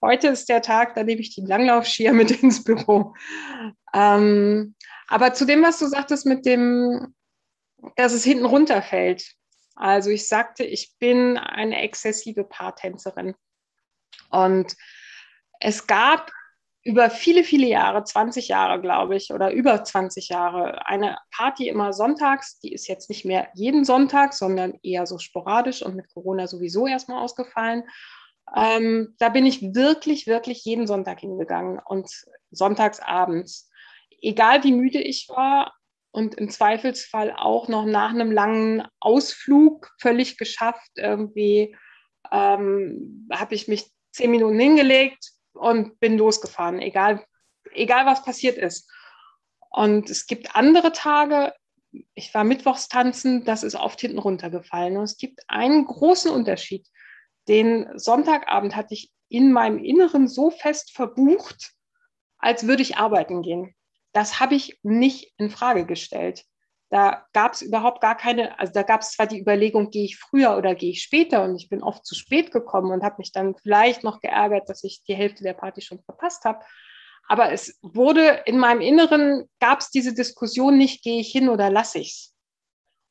heute ist der Tag, da nehme ich die Langlaufskier mit ins Büro. Ähm, aber zu dem, was du sagtest mit dem, dass es hinten runterfällt. Also ich sagte, ich bin eine exzessive Paartänzerin. Und es gab über viele, viele Jahre, 20 Jahre, glaube ich, oder über 20 Jahre, eine Party immer sonntags. Die ist jetzt nicht mehr jeden Sonntag, sondern eher so sporadisch und mit Corona sowieso erstmal ausgefallen. Ähm, da bin ich wirklich, wirklich jeden Sonntag hingegangen und sonntags abends. Egal wie müde ich war, und im Zweifelsfall auch noch nach einem langen Ausflug völlig geschafft. Irgendwie ähm, habe ich mich zehn Minuten hingelegt und bin losgefahren, egal, egal was passiert ist. Und es gibt andere Tage, ich war mittwochs tanzen, das ist oft hinten runtergefallen. Und es gibt einen großen Unterschied. Den Sonntagabend hatte ich in meinem Inneren so fest verbucht, als würde ich arbeiten gehen. Das habe ich nicht in Frage gestellt. Da gab es überhaupt gar keine, also da gab es zwar die Überlegung, gehe ich früher oder gehe ich später und ich bin oft zu spät gekommen und habe mich dann vielleicht noch geärgert, dass ich die Hälfte der Party schon verpasst habe. Aber es wurde in meinem Inneren, gab es diese Diskussion nicht, gehe ich hin oder lasse ich es.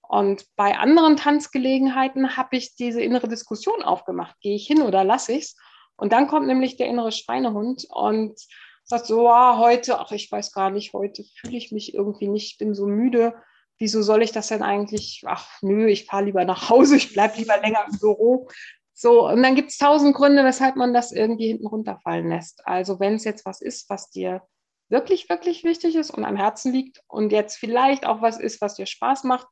Und bei anderen Tanzgelegenheiten habe ich diese innere Diskussion aufgemacht, gehe ich hin oder lasse ich es. Und dann kommt nämlich der innere Schweinehund und sagt so, ah, heute, ach, ich weiß gar nicht, heute fühle ich mich irgendwie nicht, bin so müde. Wieso soll ich das denn eigentlich? Ach, nö, ich fahre lieber nach Hause, ich bleibe lieber länger im Büro. So, und dann gibt es tausend Gründe, weshalb man das irgendwie hinten runterfallen lässt. Also, wenn es jetzt was ist, was dir wirklich, wirklich wichtig ist und am Herzen liegt und jetzt vielleicht auch was ist, was dir Spaß macht,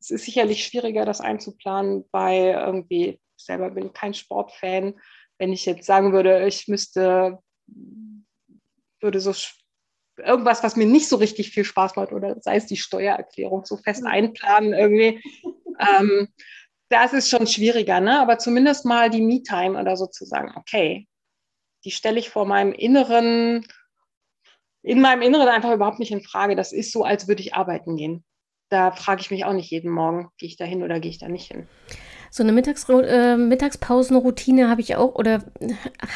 es ist sicherlich schwieriger, das einzuplanen bei irgendwie, ich selber bin kein Sportfan, wenn ich jetzt sagen würde, ich müsste, würde so irgendwas, was mir nicht so richtig viel Spaß macht, oder sei es die Steuererklärung, so fest einplanen irgendwie. ähm, das ist schon schwieriger, ne? aber zumindest mal die Me-Time oder so zu sagen, okay, die stelle ich vor meinem Inneren, in meinem Inneren einfach überhaupt nicht in Frage. Das ist so, als würde ich arbeiten gehen. Da frage ich mich auch nicht jeden Morgen, gehe ich da hin oder gehe ich da nicht hin. So eine Mittags äh, Mittagspausenroutine habe ich auch oder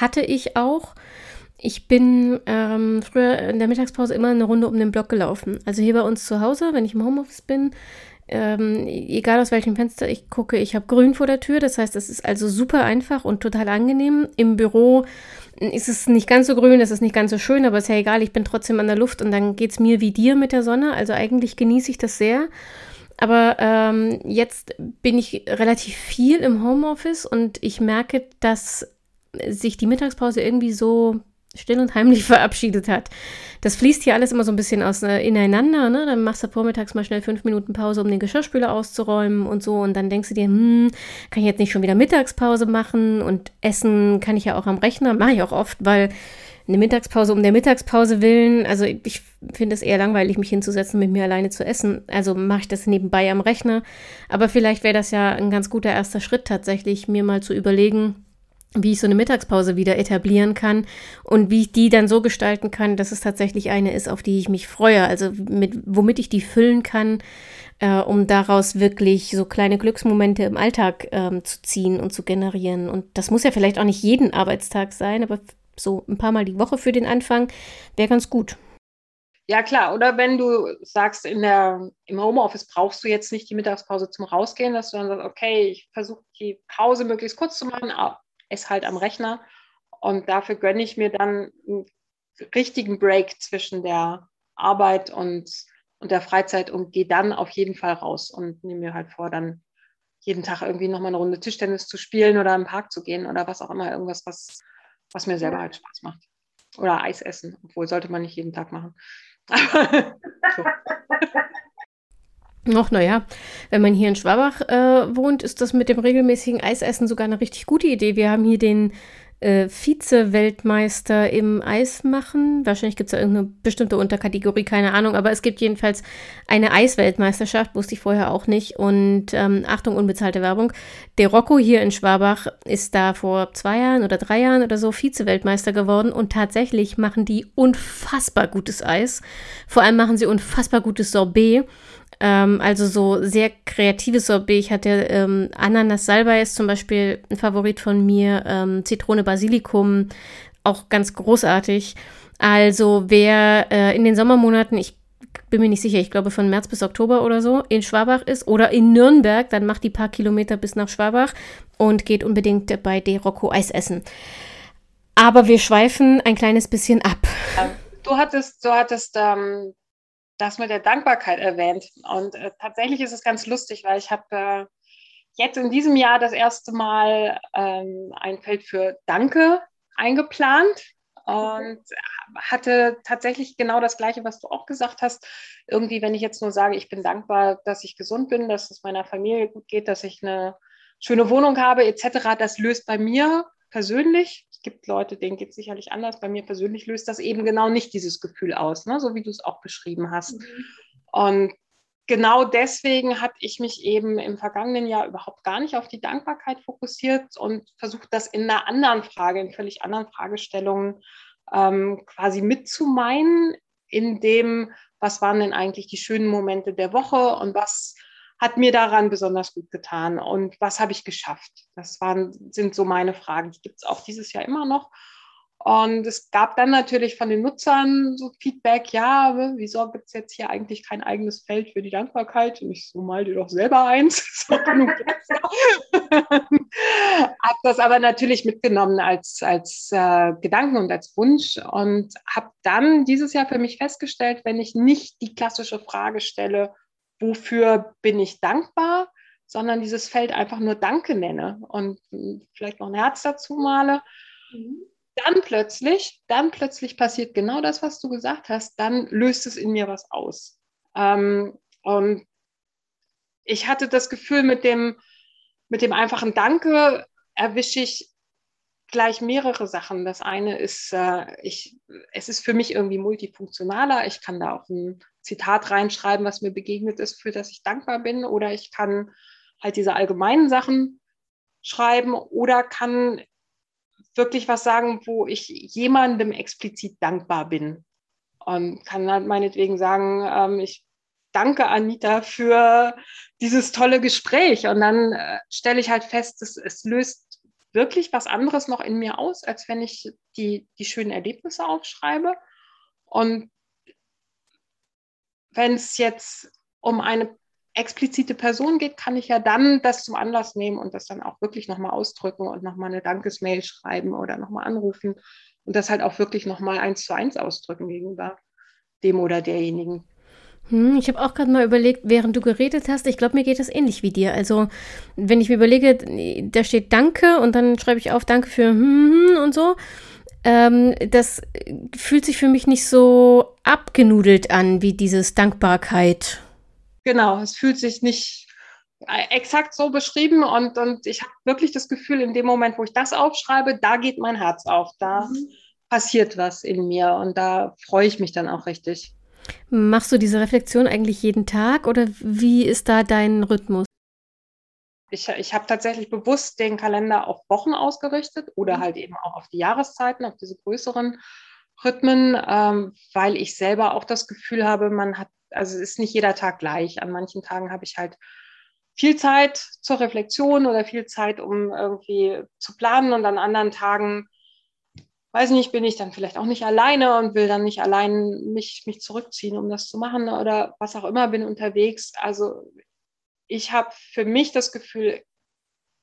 hatte ich auch. Ich bin ähm, früher in der Mittagspause immer eine Runde um den Block gelaufen. Also hier bei uns zu Hause, wenn ich im Homeoffice bin, ähm, egal aus welchem Fenster ich gucke, ich habe grün vor der Tür. Das heißt, es ist also super einfach und total angenehm. Im Büro ist es nicht ganz so grün, es ist nicht ganz so schön, aber ist ja egal, ich bin trotzdem an der Luft und dann geht es mir wie dir mit der Sonne. Also eigentlich genieße ich das sehr. Aber ähm, jetzt bin ich relativ viel im Homeoffice und ich merke, dass sich die Mittagspause irgendwie so still und heimlich verabschiedet hat. Das fließt hier alles immer so ein bisschen aus äh, ineinander. Ne? Dann machst du vormittags mal schnell fünf Minuten Pause, um den Geschirrspüler auszuräumen und so. Und dann denkst du dir, hm, kann ich jetzt nicht schon wieder Mittagspause machen? Und essen kann ich ja auch am Rechner. Mache ich auch oft, weil eine Mittagspause um der Mittagspause willen. Also ich finde es eher langweilig, mich hinzusetzen, mit mir alleine zu essen. Also mache ich das nebenbei am Rechner. Aber vielleicht wäre das ja ein ganz guter erster Schritt tatsächlich, mir mal zu überlegen, wie ich so eine Mittagspause wieder etablieren kann und wie ich die dann so gestalten kann, dass es tatsächlich eine ist, auf die ich mich freue. Also mit, womit ich die füllen kann, äh, um daraus wirklich so kleine Glücksmomente im Alltag ähm, zu ziehen und zu generieren. Und das muss ja vielleicht auch nicht jeden Arbeitstag sein, aber so ein paar Mal die Woche für den Anfang wäre ganz gut. Ja, klar. Oder wenn du sagst, in der, im Homeoffice brauchst du jetzt nicht die Mittagspause zum Rausgehen, dass du dann sagst, okay, ich versuche die Pause möglichst kurz zu machen, ist halt am Rechner. Und dafür gönne ich mir dann einen richtigen Break zwischen der Arbeit und, und der Freizeit und gehe dann auf jeden Fall raus und nehme mir halt vor, dann jeden Tag irgendwie nochmal eine Runde Tischtennis zu spielen oder im Park zu gehen oder was auch immer, irgendwas, was was mir selber halt Spaß macht. Oder Eis essen, obwohl sollte man nicht jeden Tag machen. Noch, naja, wenn man hier in Schwabach äh, wohnt, ist das mit dem regelmäßigen Eisessen sogar eine richtig gute Idee. Wir haben hier den äh, Vize-Weltmeister im Eismachen. Wahrscheinlich gibt es da irgendeine bestimmte Unterkategorie, keine Ahnung, aber es gibt jedenfalls eine Eisweltmeisterschaft, wusste ich vorher auch nicht. Und ähm, Achtung, unbezahlte Werbung. Der Rocco hier in Schwabach ist da vor zwei Jahren oder drei Jahren oder so Vize-Weltmeister geworden und tatsächlich machen die unfassbar gutes Eis. Vor allem machen sie unfassbar gutes Sorbet. Ähm, also so sehr kreatives Sorbet. Ich hatte ähm, Ananas Salbei ist zum Beispiel ein Favorit von mir. Ähm, Zitrone Basilikum, auch ganz großartig. Also wer äh, in den Sommermonaten, ich bin mir nicht sicher, ich glaube von März bis Oktober oder so, in Schwabach ist oder in Nürnberg, dann macht die paar Kilometer bis nach Schwabach und geht unbedingt bei De Rocco Eis essen. Aber wir schweifen ein kleines bisschen ab. Du hattest, du hattest ähm, das mit der Dankbarkeit erwähnt. Und äh, tatsächlich ist es ganz lustig, weil ich habe äh, jetzt in diesem Jahr das erste Mal ähm, ein Feld für Danke eingeplant und hatte tatsächlich genau das Gleiche, was du auch gesagt hast. Irgendwie, wenn ich jetzt nur sage, ich bin dankbar, dass ich gesund bin, dass es meiner Familie gut geht, dass ich eine schöne Wohnung habe, etc., das löst bei mir persönlich, es gibt Leute, denen geht es sicherlich anders, bei mir persönlich löst das eben genau nicht dieses Gefühl aus, ne? so wie du es auch beschrieben hast. Mhm. Und genau deswegen hatte ich mich eben im vergangenen Jahr überhaupt gar nicht auf die Dankbarkeit fokussiert und versucht, das in einer anderen Frage, in völlig anderen Fragestellungen ähm, quasi mitzumeinen, in dem, was waren denn eigentlich die schönen Momente der Woche und was hat mir daran besonders gut getan und was habe ich geschafft? Das waren, sind so meine Fragen. Die gibt es auch dieses Jahr immer noch. Und es gab dann natürlich von den Nutzern so Feedback, ja, wieso gibt es jetzt hier eigentlich kein eigenes Feld für die Dankbarkeit? Und ich so, mal dir doch selber eins. Habe das aber natürlich mitgenommen als, als äh, Gedanken und als Wunsch und habe dann dieses Jahr für mich festgestellt, wenn ich nicht die klassische Frage stelle, wofür bin ich dankbar, sondern dieses Feld einfach nur Danke nenne und vielleicht noch ein Herz dazu male. Mhm dann plötzlich, dann plötzlich passiert genau das, was du gesagt hast, dann löst es in mir was aus. Ähm, und ich hatte das Gefühl, mit dem, mit dem einfachen Danke erwische ich gleich mehrere Sachen. Das eine ist, äh, ich, es ist für mich irgendwie multifunktionaler. Ich kann da auch ein Zitat reinschreiben, was mir begegnet ist, für das ich dankbar bin. Oder ich kann halt diese allgemeinen Sachen schreiben oder kann wirklich was sagen, wo ich jemandem explizit dankbar bin. Und kann halt meinetwegen sagen, ähm, ich danke Anita für dieses tolle Gespräch. Und dann äh, stelle ich halt fest, dass es löst wirklich was anderes noch in mir aus, als wenn ich die, die schönen Erlebnisse aufschreibe. Und wenn es jetzt um eine explizite Person geht, kann ich ja dann das zum Anlass nehmen und das dann auch wirklich nochmal ausdrücken und nochmal eine Dankesmail schreiben oder nochmal anrufen und das halt auch wirklich nochmal eins zu eins ausdrücken gegenüber dem oder derjenigen. Hm, ich habe auch gerade mal überlegt, während du geredet hast, ich glaube, mir geht das ähnlich wie dir. Also, wenn ich mir überlege, da steht Danke und dann schreibe ich auf Danke für hm, hm und so. Ähm, das fühlt sich für mich nicht so abgenudelt an wie dieses Dankbarkeit. Genau, es fühlt sich nicht äh, exakt so beschrieben und, und ich habe wirklich das Gefühl, in dem Moment, wo ich das aufschreibe, da geht mein Herz auf, da mhm. passiert was in mir und da freue ich mich dann auch richtig. Machst du diese Reflexion eigentlich jeden Tag oder wie ist da dein Rhythmus? Ich, ich habe tatsächlich bewusst den Kalender auf Wochen ausgerichtet oder mhm. halt eben auch auf die Jahreszeiten, auf diese größeren Rhythmen, ähm, weil ich selber auch das Gefühl habe, man hat also ist nicht jeder Tag gleich. An manchen Tagen habe ich halt viel Zeit zur Reflexion oder viel Zeit, um irgendwie zu planen und an anderen Tagen, weiß nicht, bin ich dann vielleicht auch nicht alleine und will dann nicht allein mich, mich zurückziehen, um das zu machen oder was auch immer, bin unterwegs. Also ich habe für mich das Gefühl,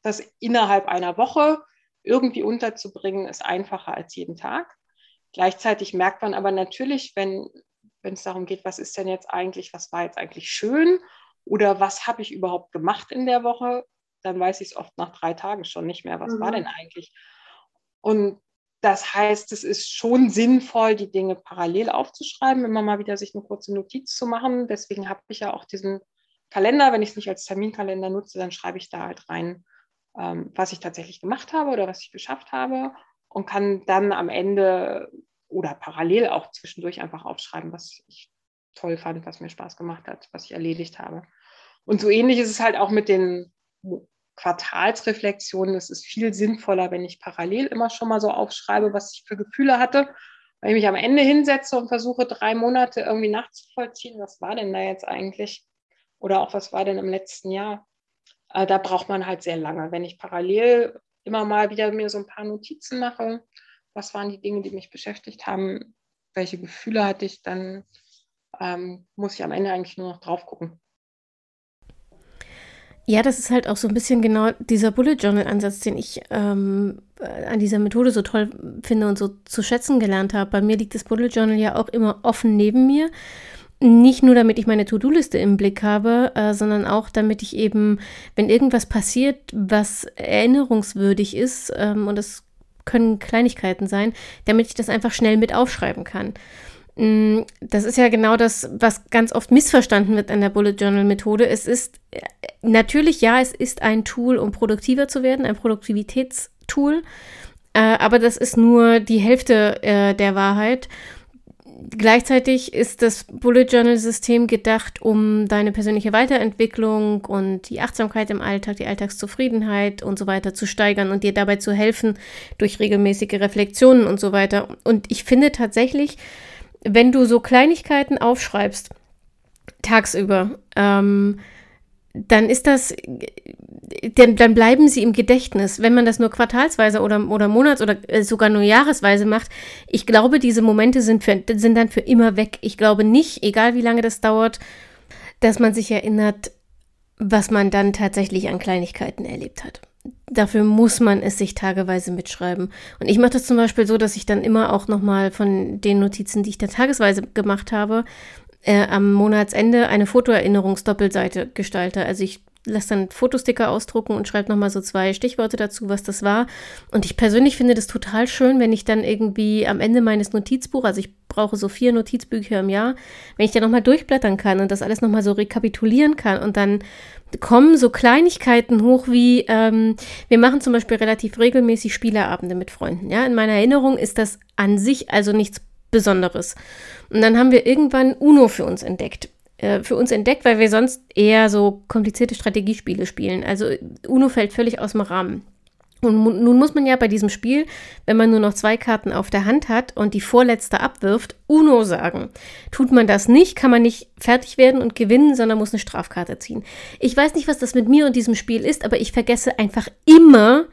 das innerhalb einer Woche irgendwie unterzubringen, ist einfacher als jeden Tag. Gleichzeitig merkt man aber natürlich, wenn wenn es darum geht, was ist denn jetzt eigentlich, was war jetzt eigentlich schön oder was habe ich überhaupt gemacht in der Woche, dann weiß ich es oft nach drei Tagen schon nicht mehr, was mhm. war denn eigentlich. Und das heißt, es ist schon sinnvoll, die Dinge parallel aufzuschreiben, immer mal wieder sich eine kurze Notiz zu machen. Deswegen habe ich ja auch diesen Kalender. Wenn ich es nicht als Terminkalender nutze, dann schreibe ich da halt rein, ähm, was ich tatsächlich gemacht habe oder was ich geschafft habe und kann dann am Ende oder parallel auch zwischendurch einfach aufschreiben, was ich toll fand, was mir Spaß gemacht hat, was ich erledigt habe. Und so ähnlich ist es halt auch mit den Quartalsreflexionen. Es ist viel sinnvoller, wenn ich parallel immer schon mal so aufschreibe, was ich für Gefühle hatte, weil ich mich am Ende hinsetze und versuche, drei Monate irgendwie nachzuvollziehen, was war denn da jetzt eigentlich? Oder auch, was war denn im letzten Jahr? Äh, da braucht man halt sehr lange. Wenn ich parallel immer mal wieder mir so ein paar Notizen mache, was waren die Dinge, die mich beschäftigt haben, welche Gefühle hatte ich, dann ähm, muss ich am Ende eigentlich nur noch drauf gucken. Ja, das ist halt auch so ein bisschen genau dieser Bullet Journal-Ansatz, den ich ähm, an dieser Methode so toll finde und so zu schätzen gelernt habe. Bei mir liegt das Bullet Journal ja auch immer offen neben mir. Nicht nur, damit ich meine To-Do-Liste im Blick habe, äh, sondern auch, damit ich eben, wenn irgendwas passiert, was erinnerungswürdig ist, ähm, und das können Kleinigkeiten sein, damit ich das einfach schnell mit aufschreiben kann. Mm, das ist ja genau das, was ganz oft missverstanden wird an der Bullet Journal Methode. Es ist äh, natürlich, ja, es ist ein Tool, um produktiver zu werden, ein Produktivitätstool, äh, aber das ist nur die Hälfte äh, der Wahrheit. gleichzeitig ist das Bullet Journal System gedacht, um deine persönliche Weiterentwicklung und die Achtsamkeit im Alltag, die Alltagszufriedenheit und so weiter zu steigern und dir dabei zu helfen durch regelmäßige Reflexionen und so weiter. Und ich finde tatsächlich, wenn du so Kleinigkeiten aufschreibst, tagsüber, ähm, dann ist das, dann, dann, bleiben sie im Gedächtnis. Wenn man das nur quartalsweise oder, oder monats- oder äh, sogar nur jahresweise macht, ich glaube, diese Momente sind, für, sind dann für immer weg. Ich glaube nicht, egal wie lange das dauert, dass man sich erinnert, was man dann tatsächlich an Kleinigkeiten erlebt hat. Dafür muss man es sich tageweise mitschreiben. Und ich mache das zum Beispiel so, dass ich dann immer auch nochmal von den Notizen, die ich da tagesweise gemacht habe, äh, am Monatsende eine Fotoerinnerungsdoppelseite gestalte. Also ich lasse dann Fotosticker ausdrucken und schreibe nochmal so zwei Stichworte dazu, was das war. Und ich persönlich finde das total schön, wenn ich dann irgendwie am Ende meines Notizbuchs, also ich brauche so vier Notizbücher im Jahr, wenn ich dann nochmal durchblättern kann und das alles nochmal so rekapitulieren kann und dann kommen so Kleinigkeiten hoch wie, ähm, wir machen zum Beispiel relativ regelmäßig Spieleabende mit Freunden. Ja, in meiner Erinnerung ist das an sich also nichts Besonderes. Und dann haben wir irgendwann Uno für uns entdeckt. Äh, für uns entdeckt, weil wir sonst eher so komplizierte Strategiespiele spielen. Also Uno fällt völlig aus dem Rahmen. Und nun muss man ja bei diesem Spiel, wenn man nur noch zwei Karten auf der Hand hat und die vorletzte abwirft, Uno sagen. Tut man das nicht, kann man nicht fertig werden und gewinnen, sondern muss eine Strafkarte ziehen. Ich weiß nicht, was das mit mir und diesem Spiel ist, aber ich vergesse einfach immer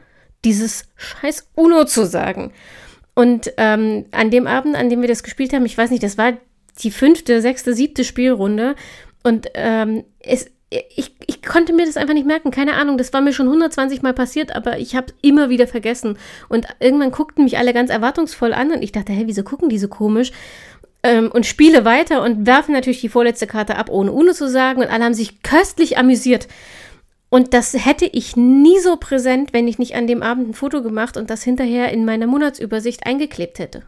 dieses scheiß Uno zu sagen. Und ähm, an dem Abend, an dem wir das gespielt haben, ich weiß nicht, das war die fünfte, sechste, siebte Spielrunde. Und ähm, es, ich, ich konnte mir das einfach nicht merken. Keine Ahnung, das war mir schon 120 Mal passiert, aber ich habe immer wieder vergessen. Und irgendwann guckten mich alle ganz erwartungsvoll an und ich dachte, hey, wieso gucken die so komisch? Ähm, und spiele weiter und werfe natürlich die vorletzte Karte ab, ohne Uno zu sagen. Und alle haben sich köstlich amüsiert. Und das hätte ich nie so präsent, wenn ich nicht an dem Abend ein Foto gemacht und das hinterher in meiner Monatsübersicht eingeklebt hätte.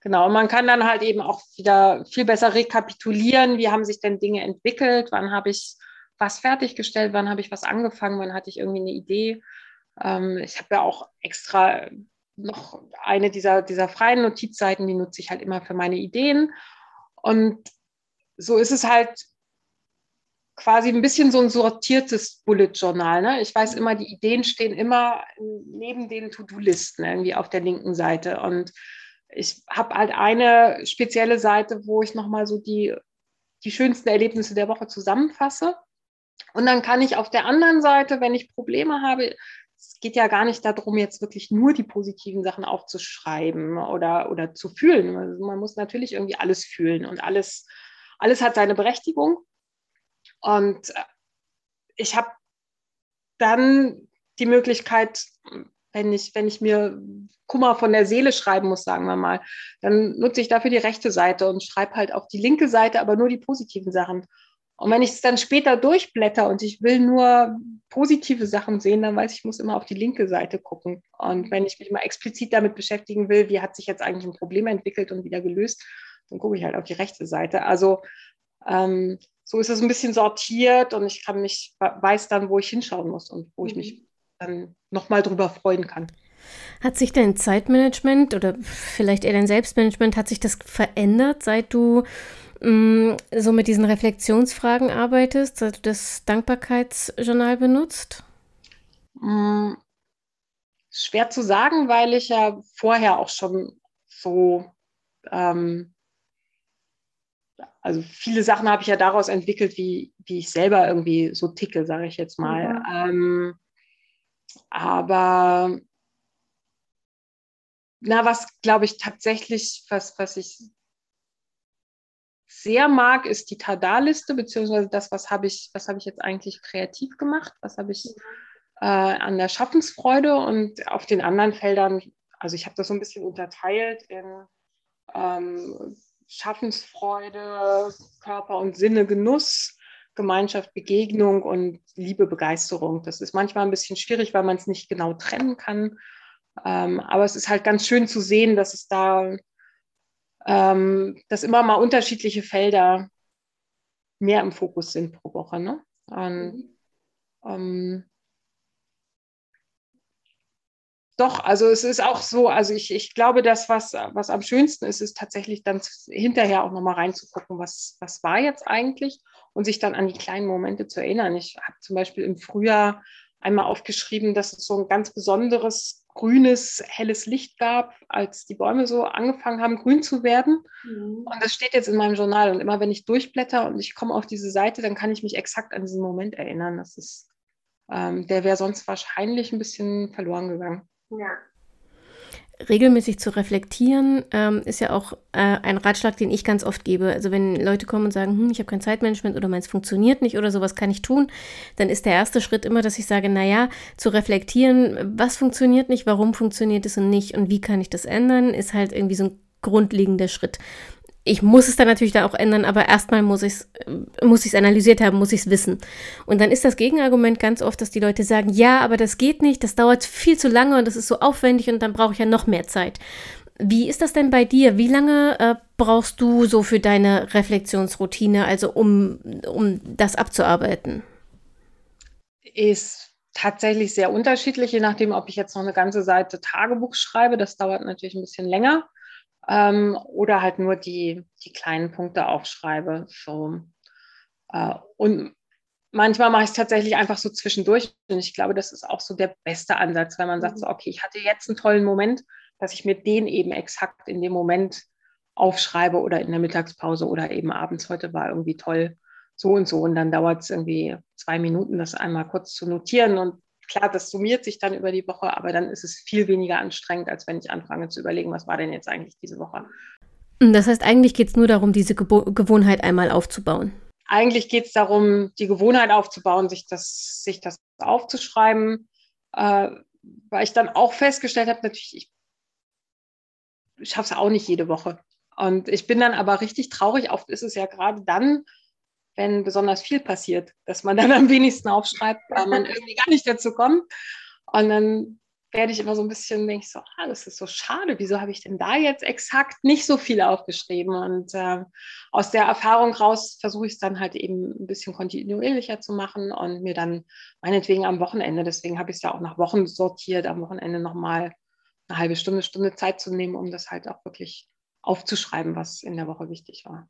Genau, man kann dann halt eben auch wieder viel besser rekapitulieren, wie haben sich denn Dinge entwickelt, wann habe ich was fertiggestellt, wann habe ich was angefangen, wann hatte ich irgendwie eine Idee. Ähm, ich habe ja auch extra noch eine dieser, dieser freien Notizseiten, die nutze ich halt immer für meine Ideen. Und so ist es halt quasi ein bisschen so ein sortiertes Bullet-Journal. Ne? Ich weiß immer, die Ideen stehen immer neben den To-Do-Listen irgendwie auf der linken Seite. Und ich habe halt eine spezielle Seite, wo ich nochmal so die, die schönsten Erlebnisse der Woche zusammenfasse. Und dann kann ich auf der anderen Seite, wenn ich Probleme habe, es geht ja gar nicht darum, jetzt wirklich nur die positiven Sachen aufzuschreiben oder, oder zu fühlen. Also man muss natürlich irgendwie alles fühlen und alles, alles hat seine Berechtigung. Und ich habe dann die Möglichkeit, wenn ich, wenn ich mir Kummer von der Seele schreiben muss, sagen wir mal, dann nutze ich dafür die rechte Seite und schreibe halt auf die linke Seite, aber nur die positiven Sachen. Und wenn ich es dann später durchblätter und ich will nur positive Sachen sehen, dann weiß ich, ich muss immer auf die linke Seite gucken. Und wenn ich mich mal explizit damit beschäftigen will, wie hat sich jetzt eigentlich ein Problem entwickelt und wieder gelöst, dann gucke ich halt auf die rechte Seite. Also ähm, so ist es ein bisschen sortiert und ich kann mich, weiß dann, wo ich hinschauen muss und wo ich mich mhm. Dann nochmal drüber freuen kann. Hat sich dein Zeitmanagement oder vielleicht eher dein Selbstmanagement, hat sich das verändert, seit du mh, mm, so mit diesen Reflexionsfragen arbeitest, seit du das Dankbarkeitsjournal benutzt? Mm, schwer zu sagen, weil ich ja vorher auch schon so ähm, also viele Sachen habe ich ja daraus entwickelt, wie, wie ich selber irgendwie so ticke, sage ich jetzt mal. Mhm. Ähm, aber na, was glaube ich tatsächlich, was, was ich sehr mag, ist die Tada-Liste, beziehungsweise das, was habe ich, was habe ich jetzt eigentlich kreativ gemacht, was habe ich äh, an der Schaffensfreude und auf den anderen Feldern, also ich habe das so ein bisschen unterteilt in ähm, Schaffensfreude, Körper und Sinne, Genuss, Gemeinschaft, Begegnung und Liebe, Begeisterung. Das ist manchmal ein bisschen schwierig, weil man es nicht genau trennen kann. Ähm, aber es ist halt ganz schön zu sehen, dass es da, ähm, dass immer mal unterschiedliche Felder mehr im Fokus sind pro Woche. Ne? Und, ähm, Doch, also es ist auch so, also ich, ich glaube, das, was, was am schönsten ist, ist tatsächlich dann hinterher auch nochmal reinzugucken, was, was war jetzt eigentlich und sich dann an die kleinen Momente zu erinnern. Ich habe zum Beispiel im Frühjahr einmal aufgeschrieben, dass es so ein ganz besonderes grünes, helles Licht gab, als die Bäume so angefangen haben, grün zu werden. Mhm. Und das steht jetzt in meinem Journal. Und immer wenn ich durchblätter und ich komme auf diese Seite, dann kann ich mich exakt an diesen Moment erinnern. Das ist, ähm, der wäre sonst wahrscheinlich ein bisschen verloren gegangen. Ja regelmäßig zu reflektieren, ähm, ist ja auch äh, ein Ratschlag, den ich ganz oft gebe. Also wenn Leute kommen und sagen, hm, ich habe kein Zeitmanagement oder meins funktioniert nicht oder sowas kann ich tun, dann ist der erste Schritt immer, dass ich sage, naja, zu reflektieren, was funktioniert nicht, warum funktioniert es und nicht und wie kann ich das ändern, ist halt irgendwie so ein grundlegender Schritt ich muss es dann natürlich da auch ändern, aber erstmal muss ich es muss ich's analysiert haben, muss ich es wissen. Und dann ist das Gegenargument ganz oft, dass die Leute sagen, ja, aber das geht nicht, das dauert viel zu lange und das ist so aufwendig und dann brauche ich ja noch mehr Zeit. Wie ist das denn bei dir? Wie lange äh, brauchst du so für deine Reflexionsroutine, also um, um das abzuarbeiten? Ist tatsächlich sehr unterschiedlich, je nachdem, ob ich jetzt noch eine ganze Seite Tagebuch schreibe. Das dauert natürlich ein bisschen länger ähm, oder halt nur die, die kleinen Punkte aufschreibe. So. Äh, und manchmal mache ich es tatsächlich einfach so zwischendurch. Und ich glaube, das ist auch so der beste Ansatz, wenn man sagt, so, mhm. okay, ich hatte jetzt einen tollen Moment, dass ich mir den eben exakt in dem Moment aufschreibe oder in der Mittagspause oder eben abends. Heute war irgendwie toll, so und so. Und dann dauert es irgendwie zwei Minuten, das einmal kurz zu notieren. Und klar, das summiert sich dann über die Woche, aber dann ist es viel weniger anstrengend, als wenn ich anfange zu überlegen, was war denn jetzt eigentlich diese Woche. Das heißt, eigentlich geht es nur darum, diese Gebo Gewohnheit einmal aufzubauen. Eigentlich geht es darum, die Gewohnheit aufzubauen, sich das, sich das aufzuschreiben, äh, weil ich dann auch festgestellt habe, natürlich, ich schaffe es auch nicht jede Woche. Und ich bin dann aber richtig traurig. Oft ist es ja gerade dann, wenn besonders viel passiert, dass man dann am wenigsten aufschreibt, weil man irgendwie gar nicht dazu kommt. Und dann werde ich immer so ein bisschen, denke ich so, ah, das ist so schade, wieso habe ich denn da jetzt exakt nicht so viel aufgeschrieben? Und äh, aus der Erfahrung raus versuche ich es dann halt eben ein bisschen kontinuierlicher zu machen und mir dann meinetwegen am Wochenende, deswegen habe ich es ja auch nach Wochen sortiert, am Wochenende nochmal eine halbe Stunde, Stunde Zeit zu nehmen, um das halt auch wirklich aufzuschreiben, was in der Woche wichtig war.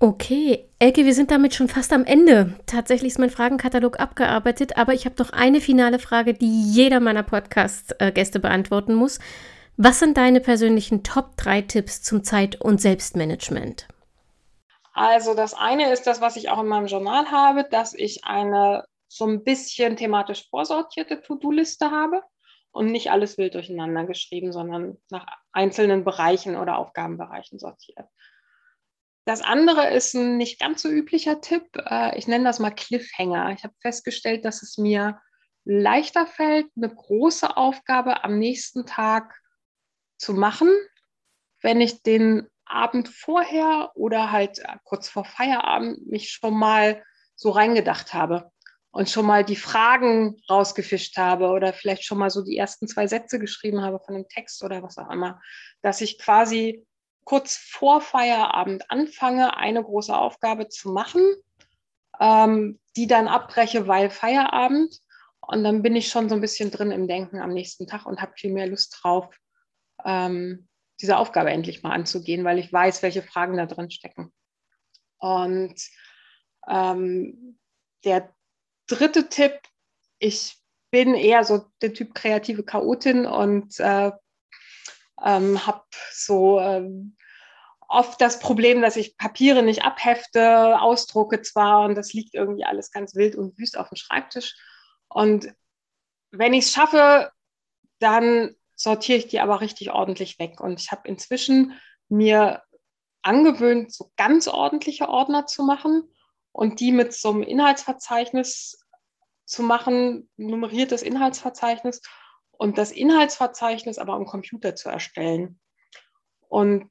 Okay, Elke, wir sind damit schon fast am Ende. Tatsächlich ist mein Fragenkatalog abgearbeitet, aber ich habe noch eine finale Frage, die jeder meiner Podcast-Gäste beantworten muss. Was sind deine persönlichen Top 3 Tipps zum Zeit- und Selbstmanagement? Also das eine ist das, was ich auch in meinem Journal habe, dass ich eine so ein bisschen thematisch vorsortierte To-Do-Liste habe und nicht alles wild durcheinander geschrieben, sondern nach einzelnen Bereichen oder Aufgabenbereichen sortiert. Das andere ist ein nicht ganz so üblicher Tipp. Äh, ich nenne das mal Cliffhanger. Ich habe festgestellt, dass es mir leichter fällt, eine große Aufgabe am nächsten Tag zu machen, wenn ich den Abend vorher oder halt äh, kurz vor Feierabend mich schon mal so reingedacht habe und schon mal die Fragen rausgefischt habe oder vielleicht schon mal so die ersten zwei Sätze geschrieben habe von dem Text oder was auch immer, dass ich quasi kurz vor Feierabend anfange, eine große Aufgabe zu machen, ähm, die dann abbreche, weil Feierabend. Und dann bin ich schon so ein bisschen drin im Denken am nächsten Tag und habe viel mehr Lust drauf, ähm, diese Aufgabe endlich mal anzugehen, weil ich weiß, welche Fragen da drin stecken. Und ähm, der dritte Tipp, ich bin eher so der Typ kreative Chaotin und äh, ähm, habe so ähm, oft das Problem, dass ich Papiere nicht abhefte, ausdrucke zwar und das liegt irgendwie alles ganz wild und wüst auf dem Schreibtisch. Und wenn ich es schaffe, dann sortiere ich die aber richtig ordentlich weg. Und ich habe inzwischen mir angewöhnt, so ganz ordentliche Ordner zu machen und die mit so einem Inhaltsverzeichnis zu machen, nummeriertes Inhaltsverzeichnis und das Inhaltsverzeichnis aber am Computer zu erstellen. Und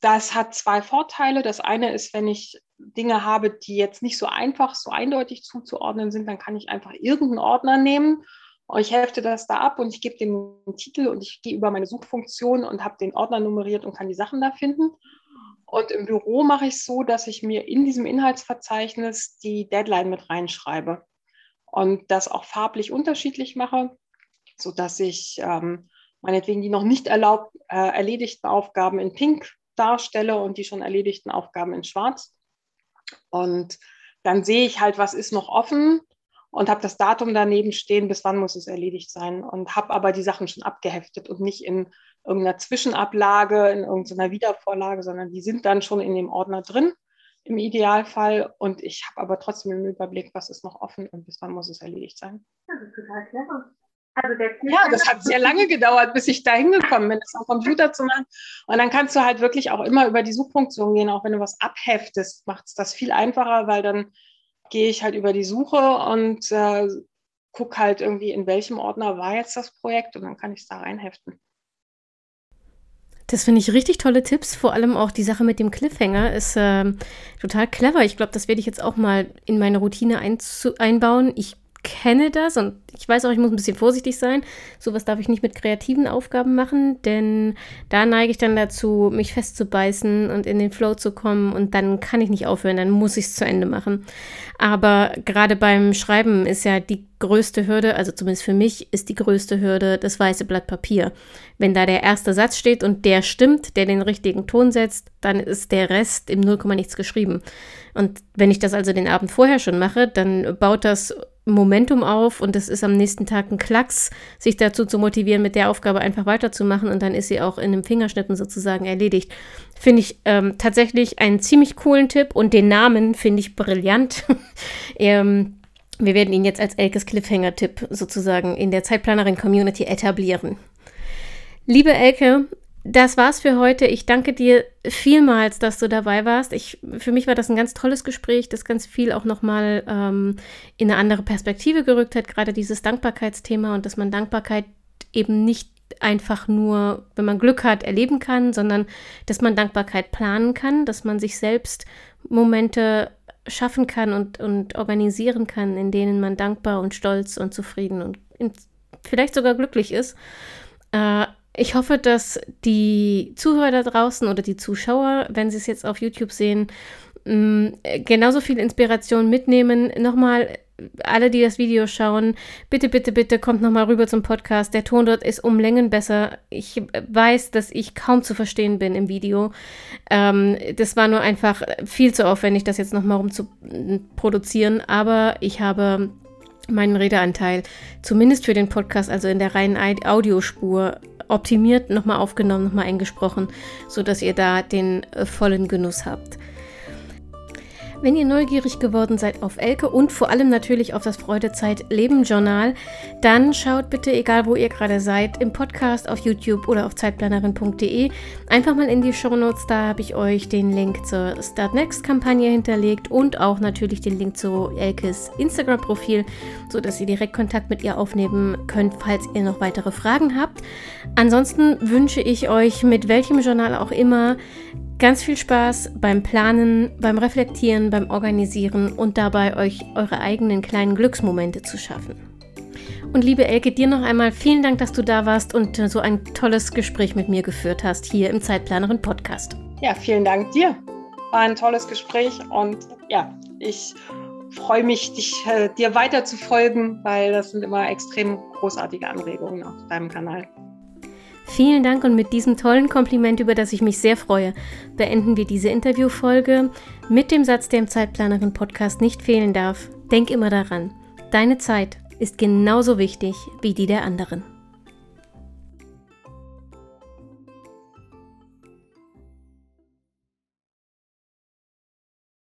das hat zwei Vorteile. Das eine ist, wenn ich Dinge habe, die jetzt nicht so einfach, so eindeutig zuzuordnen sind, dann kann ich einfach irgendeinen Ordner nehmen ich hefte das da ab und ich gebe einen Titel und ich gehe über meine Suchfunktion und habe den Ordner nummeriert und kann die Sachen da finden. Und im Büro mache ich es so, dass ich mir in diesem Inhaltsverzeichnis die Deadline mit reinschreibe und das auch farblich unterschiedlich mache sodass ich ähm, meinetwegen die noch nicht erlaubt, äh, erledigten Aufgaben in Pink darstelle und die schon erledigten Aufgaben in Schwarz. Und dann sehe ich halt, was ist noch offen und habe das Datum daneben stehen, bis wann muss es erledigt sein und habe aber die Sachen schon abgeheftet und nicht in irgendeiner Zwischenablage, in irgendeiner Wiedervorlage, sondern die sind dann schon in dem Ordner drin im Idealfall und ich habe aber trotzdem im Überblick, was ist noch offen und bis wann muss es erledigt sein. Das ist total clever. Also ja, das hat sehr lange gedauert, bis ich da hingekommen bin, das am Computer zu machen. Und dann kannst du halt wirklich auch immer über die Suchfunktion gehen, auch wenn du was abheftest, macht es das viel einfacher, weil dann gehe ich halt über die Suche und äh, gucke halt irgendwie, in welchem Ordner war jetzt das Projekt und dann kann ich es da reinheften. Das finde ich richtig tolle Tipps. Vor allem auch die Sache mit dem Cliffhanger ist äh, total clever. Ich glaube, das werde ich jetzt auch mal in meine Routine einbauen. Ich kenne das und ich weiß auch, ich muss ein bisschen vorsichtig sein. Sowas darf ich nicht mit kreativen Aufgaben machen, denn da neige ich dann dazu, mich festzubeißen und in den Flow zu kommen und dann kann ich nicht aufhören, dann muss ich es zu Ende machen. Aber gerade beim Schreiben ist ja die größte Hürde, also zumindest für mich ist die größte Hürde das weiße Blatt Papier. Wenn da der erste Satz steht und der stimmt, der den richtigen Ton setzt, dann ist der Rest im Nullkomma nichts geschrieben. Und wenn ich das also den Abend vorher schon mache, dann baut das Momentum auf und es ist am nächsten Tag ein Klacks, sich dazu zu motivieren, mit der Aufgabe einfach weiterzumachen und dann ist sie auch in einem Fingerschnippen sozusagen erledigt. Finde ich ähm, tatsächlich einen ziemlich coolen Tipp und den Namen finde ich brillant. ähm, wir werden ihn jetzt als Elkes Cliffhanger-Tipp sozusagen in der Zeitplanerin-Community etablieren. Liebe Elke, das war's für heute. Ich danke dir vielmals, dass du dabei warst. Ich, für mich war das ein ganz tolles Gespräch, das ganz viel auch nochmal ähm, in eine andere Perspektive gerückt hat, gerade dieses Dankbarkeitsthema und dass man Dankbarkeit eben nicht einfach nur, wenn man Glück hat, erleben kann, sondern dass man Dankbarkeit planen kann, dass man sich selbst Momente schaffen kann und, und organisieren kann, in denen man dankbar und stolz und zufrieden und in, vielleicht sogar glücklich ist. Äh, ich hoffe, dass die Zuhörer da draußen oder die Zuschauer, wenn sie es jetzt auf YouTube sehen, mm, genauso viel Inspiration mitnehmen. Nochmal, alle, die das Video schauen, bitte, bitte, bitte kommt nochmal rüber zum Podcast. Der Ton dort ist um Längen besser. Ich weiß, dass ich kaum zu verstehen bin im Video. Ähm, das war nur einfach viel zu aufwendig, das jetzt nochmal rum zu produzieren. Aber ich habe meinen Redeanteil, zumindest für den Podcast, also in der reinen Audiospur, optimiert, nochmal aufgenommen, nochmal eingesprochen, sodass ihr da den äh, vollen Genuss habt. Wenn ihr neugierig geworden seid auf Elke und vor allem natürlich auf das Freudezeit Leben Journal, dann schaut bitte, egal wo ihr gerade seid, im Podcast, auf YouTube oder auf zeitplanerin.de, einfach mal in die Shownotes. Da habe ich euch den Link zur Start Next Kampagne hinterlegt und auch natürlich den Link zu Elkes Instagram-Profil, sodass ihr direkt Kontakt mit ihr aufnehmen könnt, falls ihr noch weitere Fragen habt. Ansonsten wünsche ich euch mit welchem Journal auch immer Ganz viel Spaß beim Planen, beim Reflektieren, beim Organisieren und dabei euch eure eigenen kleinen Glücksmomente zu schaffen. Und liebe Elke, dir noch einmal vielen Dank, dass du da warst und so ein tolles Gespräch mit mir geführt hast hier im Zeitplanerin Podcast. Ja, vielen Dank dir. War ein tolles Gespräch und ja, ich freue mich, dich, äh, dir weiter zu folgen, weil das sind immer extrem großartige Anregungen auf deinem Kanal. Vielen Dank und mit diesem tollen Kompliment, über das ich mich sehr freue, beenden wir diese Interviewfolge mit dem Satz, der im Zeitplanerin Podcast nicht fehlen darf. Denk immer daran, deine Zeit ist genauso wichtig wie die der anderen.